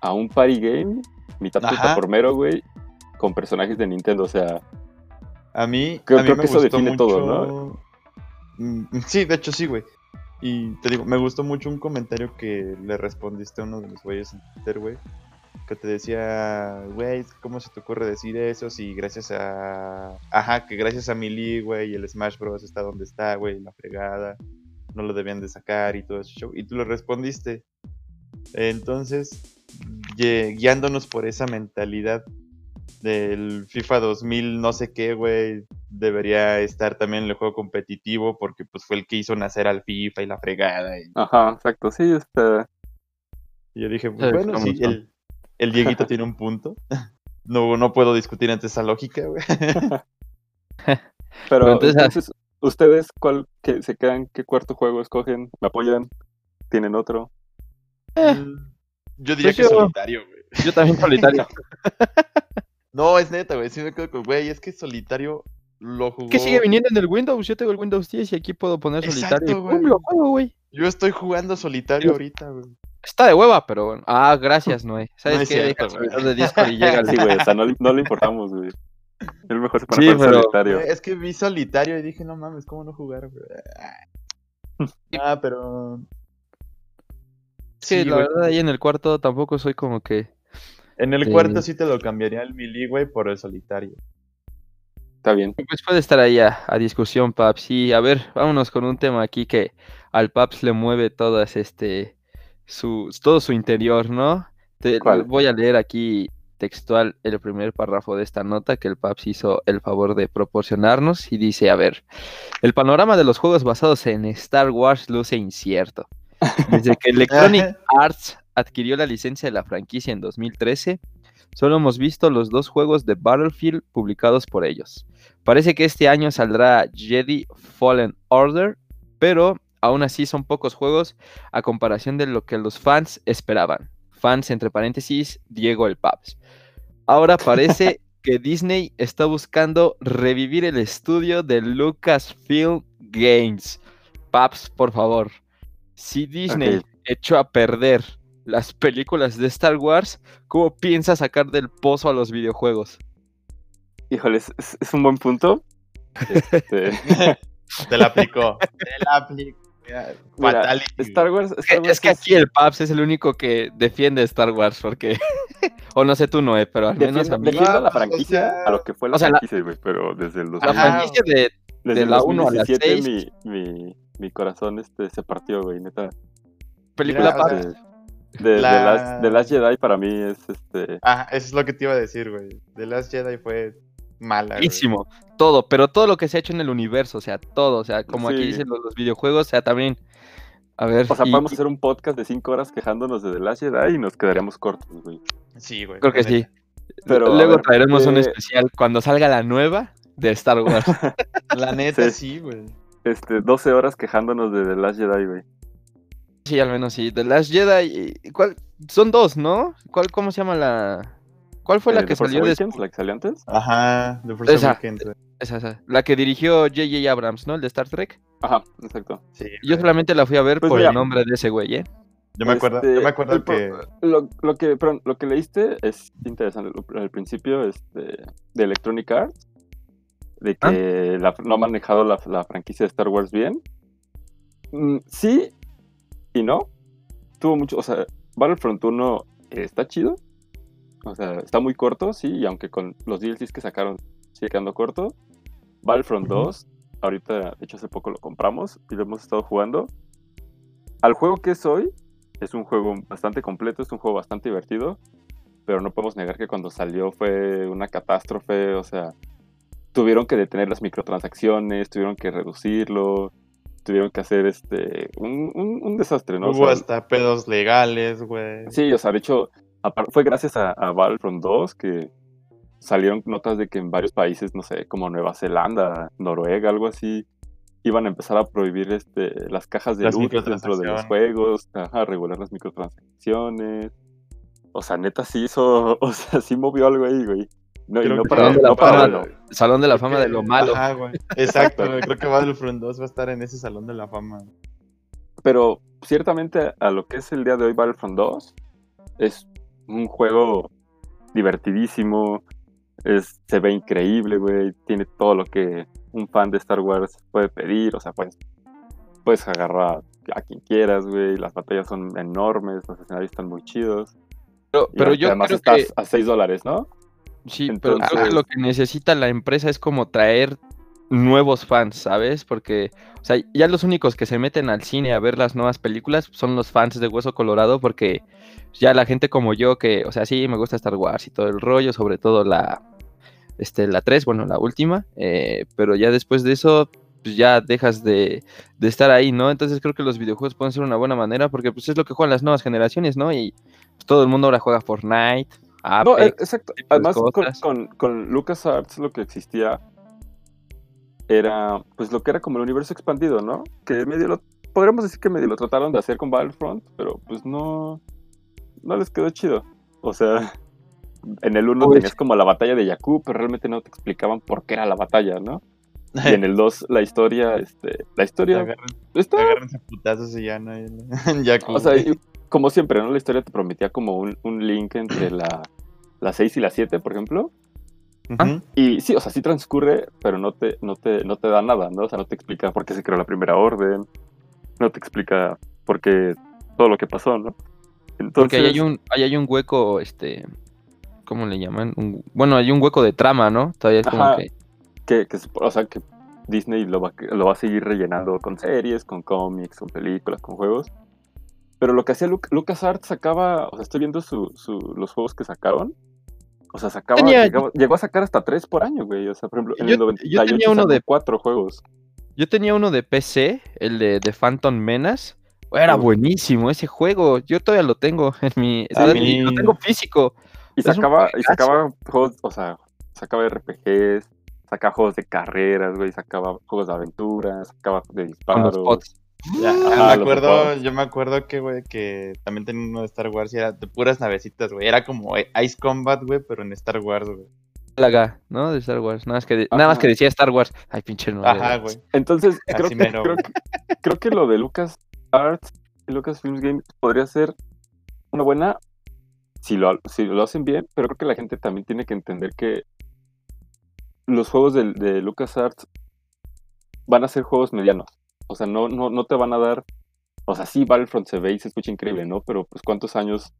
a un party game, mitad plataformero, güey, con personajes de Nintendo, o sea... A mí, creo, a mí que eso define todo, ¿no? Mm, sí, de hecho sí, güey. Y te digo, me gustó mucho un comentario que le respondiste a uno de los güeyes en Twitter, güey. Que te decía, güey, ¿cómo se te ocurre decir eso? Si gracias a. Ajá, que gracias a Melee, güey, el Smash Bros. está donde está, güey, la fregada no lo debían de sacar y todo ese show. Y tú le respondiste. Entonces, guiándonos por esa mentalidad del FIFA 2000, no sé qué, güey, debería estar también en el juego competitivo porque pues fue el que hizo nacer al FIFA y la fregada. Ajá, exacto, sí, está... Y yo dije, bueno, sí, el, el Dieguito tiene un punto. *laughs* No, no puedo discutir ante esa lógica, güey. *laughs* Pero, entonces, ¿Ustedes cuál que se quedan? ¿Qué cuarto juego escogen? ¿Me apoyan? ¿Tienen otro? Eh, yo diría pues que solitario, güey. Yo también solitario. *laughs* no, es neta, güey. Sí me quedo con, güey, es que solitario lo jugó. ¿Qué sigue viniendo en el Windows? Yo tengo el Windows 10 y aquí puedo poner solitario. lo juego, güey. Yo estoy jugando solitario ahorita, güey. Está de hueva, pero bueno. Ah, gracias, Noé. ¿Sabes qué? Deja el de Discord y llega Sí, güey, o sea, no, no le *laughs* importamos, güey. El mejor se sí, pero... solitario. Es que vi solitario y dije, no mames, ¿cómo no jugar? ah, pero. Sí, la verdad, ahí en el cuarto tampoco soy como que. En el cuarto sí te lo cambiaría el Mili, güey, por el solitario. Está bien. Pues puede estar ahí a, discusión, Paps. Y a ver, vámonos con un tema aquí que al Paps le mueve todas este su todo su interior, ¿no? Te, voy a leer aquí textual el primer párrafo de esta nota que el PAPS hizo el favor de proporcionarnos y dice, a ver, el panorama de los juegos basados en Star Wars luce incierto. Desde que Electronic Arts adquirió la licencia de la franquicia en 2013, solo hemos visto los dos juegos de Battlefield publicados por ellos. Parece que este año saldrá Jedi Fallen Order, pero aún así son pocos juegos a comparación de lo que los fans esperaban fans, entre paréntesis, Diego el Paps. Ahora parece *laughs* que Disney está buscando revivir el estudio de Lucasfilm Games. Paps, por favor. Si Disney echó a perder las películas de Star Wars, ¿cómo piensa sacar del pozo a los videojuegos? Híjole, es, un buen punto. Este, *laughs* *laughs* Te la aplicó. *laughs* Te la aplicó. Star Wars, es, que, aquí el Paps es el único que defiende Star Wars porque o no sé tú, Noé, pero al menos a mí. Defiendo la franquicia a lo que fue la franquicia, güey, pero desde el La franquicia de, de la 1 a la 6. Mi, mi, mi corazón este, se partió, güey, neta. Película para... De, la... The, Last, Jedi para mí es este. Ah, eso es lo que te iba a decir, güey. The Last Jedi fue mala. Malísimo. Todo, pero todo lo que se ha hecho en el universo, o sea, todo. O sea, como aquí dicen los, videojuegos, o sea, también. A ver. O sea, podemos hacer un podcast de 5 horas quejándonos de The Last Jedi y nos quedaríamos cortos, güey. Sí, güey. Creo que sí. Pero luego traeremos un especial cuando salga la nueva de Star Wars. *laughs* la neta, sí, güey. Este, 12 horas quejándonos de The Last Jedi, güey. Sí, al menos sí. The Last Jedi. ¿cuál? Son dos, ¿no? ¿Cuál, ¿Cómo se llama la.? ¿Cuál fue la eh, que salió después? ¿La que salió antes? Ajá, The Force esa, esa, esa, La que dirigió J.J. Abrams, ¿no? El de Star Trek. Ajá, exacto. Sí, yo solamente la fui a ver pues por el nombre de ese güey, ¿eh? Yo me acuerdo, yo me este, acuerdo que... Lo, lo, que... Perdón, lo que leíste es interesante. Al principio este, de Electronic Arts, de ah. que no ha manejado la, la, franquicia de Star Wars bien. Mm, sí y no. Tuvo mucho, o sea, Battlefront 1 está chido. O sea, está muy corto, sí, y aunque con los DLCs que sacaron sigue quedando corto. Battlefront 2, ahorita, de hecho, hace poco lo compramos y lo hemos estado jugando. Al juego que es hoy, es un juego bastante completo, es un juego bastante divertido, pero no podemos negar que cuando salió fue una catástrofe, o sea, tuvieron que detener las microtransacciones, tuvieron que reducirlo, tuvieron que hacer este un, un, desastre, ¿no? Hubo hasta pedos legales, güey. Sí, o sea, de hecho, fue gracias a, a Battlefront 2 que salieron notas de que en varios países, no sé, como Nueva Zelanda, Noruega, algo así, iban a empezar a prohibir este, las cajas de luz dentro de los juegos, a regular las microtransacciones. O sea, neta sí hizo, *laughs* o sea, sí movió algo ahí, güey. No, y no para, de la fama, Salón de la fama de lo malo. Ajá, güey. *laughs* Exacto, creo que Battlefront 2 va a estar en ese Salón de la Fama. Pero ciertamente a lo que es el día de hoy Battlefront 2 es un juego divertidísimo, es, se ve increíble, güey, tiene todo lo que un fan de Star Wars puede pedir, o sea, pues puedes agarrar a quien quieras, güey, las batallas son enormes, los escenarios están muy chidos. Pero, pero yo además creo estás a 6 dólares, ¿no? Sí, pero creo que lo que necesita la empresa es como traer nuevos fans, ¿sabes? Porque, o sea, ya los únicos que se meten al cine a ver las nuevas películas son los fans de Hueso Colorado, porque ya la gente como yo, que, o sea, sí, me gusta Star Wars y todo el rollo, sobre todo la, este, la 3, bueno, la última, eh, pero ya después de eso, pues ya dejas de, de, estar ahí, ¿no? Entonces creo que los videojuegos pueden ser una buena manera, porque pues es lo que juegan las nuevas generaciones, ¿no? Y pues, todo el mundo ahora juega Fortnite, no, eh, exacto. Además, con, con, LucasArts lo que existía era, pues lo que era como el universo expandido, ¿no? Que medio lo, podríamos decir que medio lo trataron de hacer con Battlefront, pero pues no, no les quedó chido. O sea, *laughs* en el 1 tenías como la batalla de Jakku, pero realmente no te explicaban por qué era la batalla, ¿no? Y en el 2, la historia, este, la historia... *laughs* Agarran, putazos y ya no hay... *laughs* Jakku. O sea, como siempre, ¿no? La historia te prometía como un, un link entre la, la 6 y la 7, por ejemplo. Y sí, o sea, sí transcurre, pero no te, no, te, no te da nada, ¿no? O sea, no te explica por qué se creó la primera orden, no te explica por qué todo lo que pasó, ¿no? Entonces... Porque ahí hay un, ahí hay un hueco, este, ¿cómo le llaman? bueno, hay un hueco de trama, ¿no? Todavía es como que... que... O sea, que Disney lo va, lo va a seguir rellenando con series, con cómics, con películas, con juegos. Pero lo que hacía Lucas LucasArts sacaba, o sea, estoy viendo su, los juegos que sacaron. O sea, sacaba, llegó a sacar hasta tres por año, güey. O sea, por ejemplo, en el 98 yo tenía uno de cuatro juegos. Yo tenía uno de PC, el de, de Phantom Menace. Era buenísimo ese juego. Yo todavía lo tengo *laughs* en mi. Lo tengo físico. Y sacaba, y sacaba juegos, o sea, sacaba RPGs, sacaba juegos de carreras, güey, sacaba juegos de aventuras, sacaba de disparos. Ya, me acuerdo, yo me acuerdo que, güey, que también tenía uno de Star Wars y era de puras navecitas, güey. Era como Ice Combat, güey, pero en Star Wars, güey. Laga, ¿no? De Star Wars. Nada más que, nada más que decía Star Wars. Ay, pinche no. Ajá, güey. Entonces, creo que, creo, que, lo de Lucas Arts y Lucas Films Games podría ser una buena si lo, si lo hacen bien, pero creo que la gente también tiene que entender que los juegos de, de LucasArts van a ser juegos medianos. O sea, no, no, no te van a dar. O sea, sí, Battlefront se ve y se escucha increíble, ¿no? Pero, pues, ¿cuántos años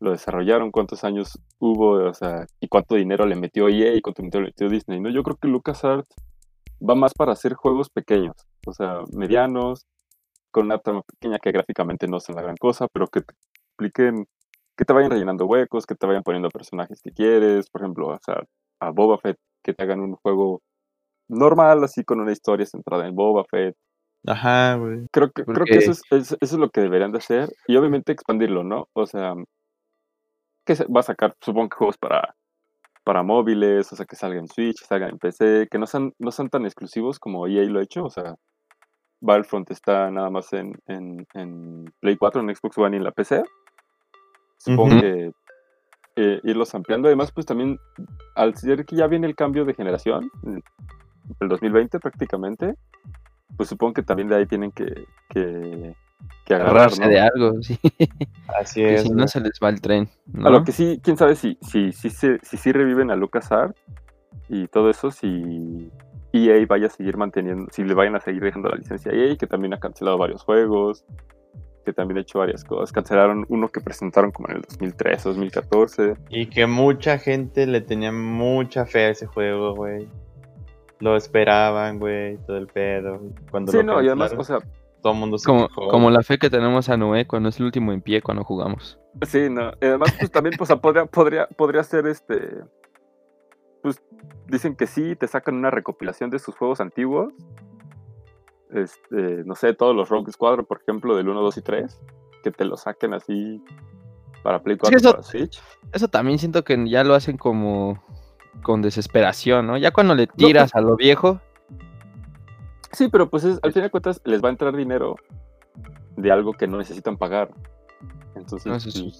lo desarrollaron, cuántos años hubo, o sea, y cuánto dinero le metió EA y cuánto dinero le metió Disney, ¿no? Yo creo que LucasArts va más para hacer juegos pequeños, o sea, medianos, con una trama pequeña que gráficamente no son la gran cosa, pero que te expliquen, que te vayan rellenando huecos, que te vayan poniendo personajes que quieres, por ejemplo, o sea, a Boba Fett, que te hagan un juego normal, así con una historia centrada en Boba Fett. Ajá, güey. Creo que, creo que eso es, eso es lo que deberían de hacer y obviamente expandirlo, ¿no? O sea, que va a sacar, supongo que juegos para, para móviles, o sea, que salga en Switch, salga en PC, que no sean, no sean tan exclusivos como EA lo ha hecho, o sea, Battlefront está nada más en, en, Play 4, en Xbox One y en la PC. Supongo que eh, irlos ampliando. Además, pues también, al ser que ya viene el cambio de generación, el 2020 prácticamente, pues supongo que también de ahí tienen que, que que agarrarse de algo, *laughs* sí. Así es. si no se les va el tren. A lo que sí, quién sabe si, si, si, si, si, reviven a LucasArts y todo eso, si EA vaya a seguir manteniendo, si le vayan a seguir dejando la licencia a EA, que también ha cancelado varios juegos, que también ha hecho varias cosas. Cancelaron uno que presentaron como en el 2013, 2014. Y que mucha gente le tenía mucha fe a ese juego, güey. Lo esperaban, güey, todo el pedo. Cuando sí, no, y además, o sea, todo el mundo se como, como la fe que tenemos a Noé cuando es el último en pie cuando jugamos. Sí, no. además, pues también pues, podría, podría, podría ser este. Pues dicen que sí, te sacan una recopilación de sus juegos antiguos. Este, no sé, todos los Rogue Squadron, por ejemplo, del 1, 2 y 3. Que te lo saquen así para Play 4 eso, para Switch. Eso también siento que ya lo hacen como con desesperación, ¿no? Ya cuando le tiras pues a lo viejo, Sí, pero pues al fin de cuentas les va a entrar dinero de algo que no necesitan pagar. Entonces,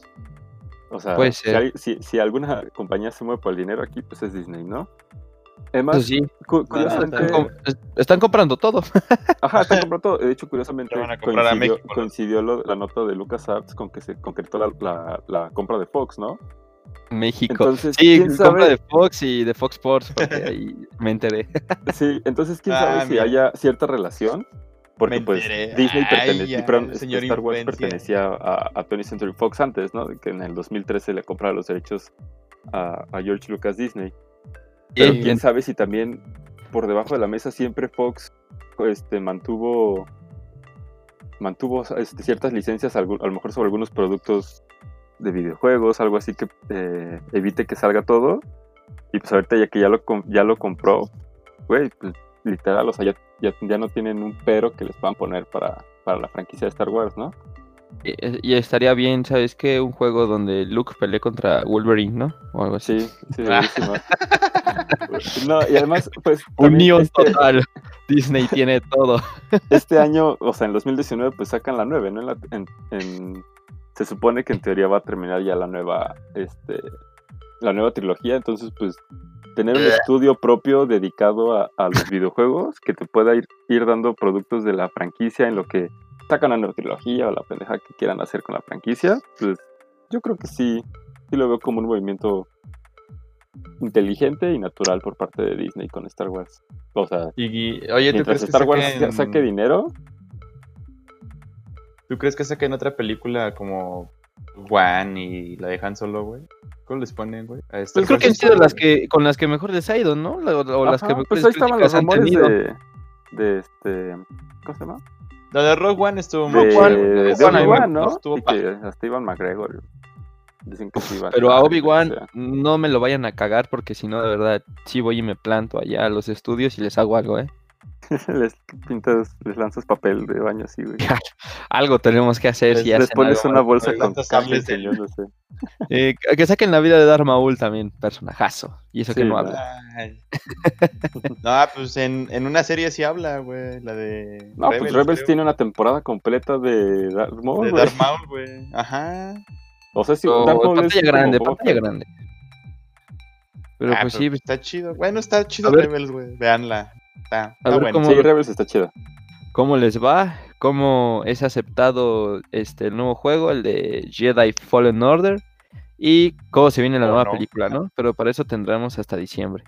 o sea, Si, alguna compañía se mueve por el dinero aquí, pues es Disney, ¿no? Además, pues sí. están, comprando todo. *laughs* Ajá, están comprando todo. De hecho, curiosamente, coincidió, la nota de LucasArts con que se concretó la, la compra de Fox, ¿no? México. Entonces, sí, compra de Fox y de Fox Sports, porque ahí me enteré. *laughs* Sí, entonces quién sabe ah, si haya cierta relación. Porque pues Disney pertenecía, Star Wars pertenecía a, a 20 Century Fox antes, ¿no? Que en el 2013 le compraron los derechos a, George Lucas Disney. Pero quién sabe si también por debajo de la mesa siempre Fox este, mantuvo mantuvo este, ciertas licencias, a lo mejor sobre algunos productos de videojuegos, algo así que eh, evite que salga todo. Y pues ahorita ya que ya lo, ya lo compró, güey, pues literal, o sea, ya, ya, no tienen un pero que les puedan poner para, para la franquicia de Star Wars, ¿no? Y, estaría bien, ¿sabes qué? Un juego donde Luke pelee contra Wolverine, ¿no? O algo así. Sí, sí, *laughs* no, y además, pues. Unión este total. Disney tiene todo. *laughs* Este año, o sea, en 2019, pues sacan la 9, ¿no? en, en, se supone que en teoría va a terminar ya la nueva, este, la nueva trilogía, entonces pues tener un estudio propio dedicado a, los *laughs* videojuegos que te pueda ir, ir, dando productos de la franquicia en lo que sacan la nueva trilogía o la pendeja que quieran hacer con la franquicia, pues yo creo que sí, sí lo veo como un movimiento inteligente y natural por parte de Disney con Star Wars. O sea, oye, mientras Star Wars saque dinero, ¿Tú crees que saquen otra película como One y la dejan solo, güey? ¿Cómo les ponen, güey? Pues creo que han sido las que, con las que mejor les ha ido, ¿no? O, las que pues ahí estaban los rumores de, de este... ¿Cómo se llama? La de Rogue One estuvo muy de, One, de, de Obi-Wan, ¿no? Estuvo y que hasta Ivan McGregor dicen que sí iba Pero a Obi-Wan no me lo vayan a cagar porque si no, de verdad, sí voy y me planto allá a los estudios y les hago algo, ¿eh? *laughs* les pintas, les lanzas papel de baño así, güey. *laughs* algo tenemos que hacer. Les, si les pones una bolsa con cables, no sé. *laughs* Eh, que saquen la vida de Darth Maul también, personajazo. Y eso que no habla. no, pues en, en, una serie sí habla, güey. La de. No, pues Rebels tiene una temporada completa de Darth Maul. De Darth Maul, güey. Ajá. O sea, si Darth Maul pantalla grande, pantalla grande. Pero ah, pues sí. Está chido. Bueno, está chido Rebels, güey. Veanla. Está, bueno. Sí, Rebels está chido. ¿Cómo les va? ¿Cómo es aceptado este el nuevo juego, el de Jedi Fallen Order? Y cómo se viene la nueva película, ¿no? Pero para eso tendremos hasta diciembre.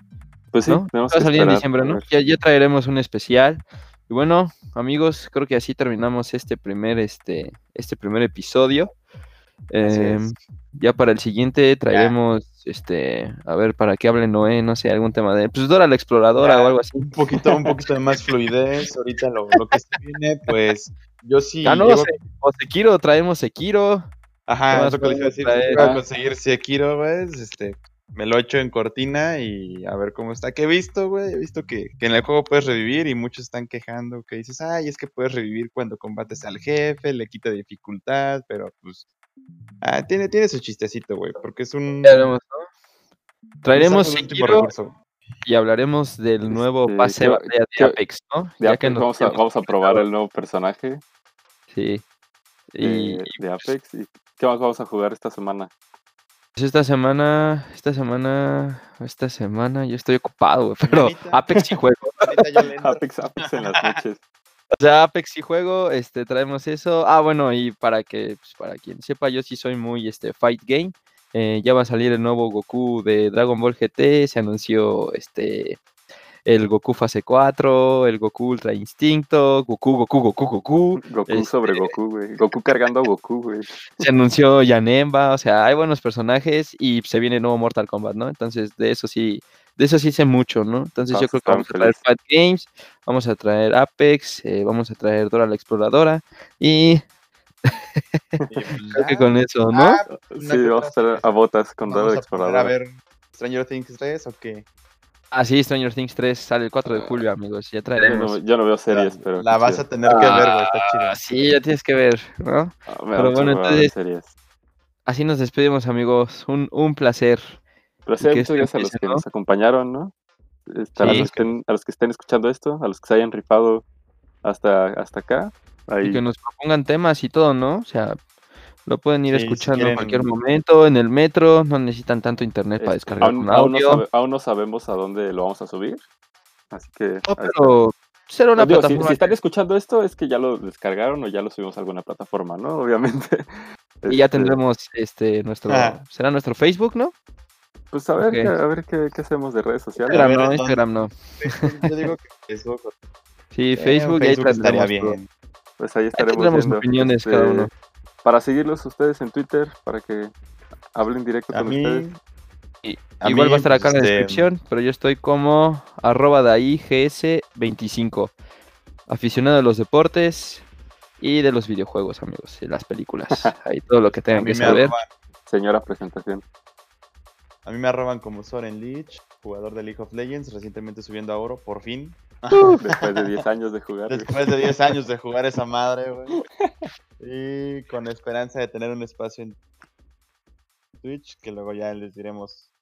Pues sí, ¿no? Va a salir en diciembre, ¿no? Ya, ya, traeremos un especial. Y bueno, amigos, creo que así terminamos este primer, este, este primer episodio. Em, ya para el siguiente traeremos, este, a ver, para que hable Noé, no sé, algún tema de, pues Dora la exploradora o algo así. Un poquito, un poquito de más fluidez, ahorita lo, que se viene, pues yo sí. Ah, no, o Sekiro, traemos Sekiro. Ajá, eso que les iba a decir, traer, a conseguir Sekiro, güey, este, me lo echo en cortina y a ver cómo está. Que he visto, güey, he visto que, en el juego puedes revivir y muchos están quejando que dices, ay, es que puedes revivir cuando combates al jefe, le quita dificultad, pero pues ah, tiene, tiene su chistecito, güey, porque es un... Traeremos Sekiro y hablaremos del nuevo este, pase de, Apex, ¿no? ya que vamos, a, vamos a probar el nuevo personaje. Sí. Y, de Apex. ¿Y qué más vamos a jugar esta semana? Pues esta semana, esta semana, esta semana yo estoy ocupado, pero Apex y juego. *laughs* Apex, Apex en las noches. *laughs* O sea, Apex y juego, este, traemos eso. Ah, bueno, y para que, pues, para quien sepa, yo sí soy muy, este, fight game. Eh, ya va a salir el nuevo Goku de Dragon Ball GT, se anunció, este, el Goku fase 4, el Goku Ultra Instinto, Goku, Goku, Goku, Goku. Goku sobre este Goku, güey. Goku cargando a Goku, güey. Se anunció Yanemba, o sea, hay buenos personajes y se viene nuevo Mortal Kombat, ¿no? Entonces, de eso sí, de eso sí sé mucho, ¿no? Entonces yo creo que vamos a traer Fat Games, vamos a traer Apex, eh, vamos a traer Dora la Exploradora y *laughs* creo que con eso, ¿no? Ah, sí, vamos a traer a botas con Dora la Exploradora. A ver, Stranger Things 3 o qué? Ah, sí, Stranger Things 3 sale el 4 de julio, amigos. Ya traeremos. Yo no, veo series, pero. La vas a tener que ver, güey. Está chido. Ah, sí, ya tienes que ver, ¿no? Ah, pero bueno, entonces. Así nos despedimos, amigos. Un, un placer. Gracias a los que nos acompañaron, ¿no? Este, a, los que estén, a, los que estén, escuchando esto, a los que se hayan rifado hasta, hasta acá. Y que nos propongan temas y todo, ¿no? O sea, lo pueden ir escuchando en cualquier momento, en el metro, no necesitan tanto internet para descargar aún, un audio. Aún no, sabemos a dónde lo vamos a subir, así que... No, pero será una plataforma. Si, están escuchando esto es que ya lo descargaron o ya lo subimos a alguna plataforma, ¿no? *laughs* Obviamente. Y ya este tendremos este nuestro... Ah. ¿Será nuestro Facebook, no? Pues a ver, a ver qué, qué, hacemos de redes sociales. Instagram no, Instagram no. Yo digo que Facebook. Sí, Facebook, eh, Facebook estaría bien. Pues ahí estaremos ahí viendo. opiniones cada uno. Este, para seguirlos ustedes en Twitter, para que hablen directo con ustedes. igual va a estar acá en la este, descripción, pero yo estoy como arroba de ahí gs25. Aficionado a los deportes y de los videojuegos, amigos, y las películas. *laughs* Ahí todo lo que tengan que saber. Señora presentación. A mí me arroban como Soren Leach, jugador de League of Legends, recientemente subiendo a oro, por fin. Después de 10 años de jugar. Después de 10 *laughs* años de jugar esa madre, güey. Y con esperanza de tener un espacio en Twitch, que luego ya les diremos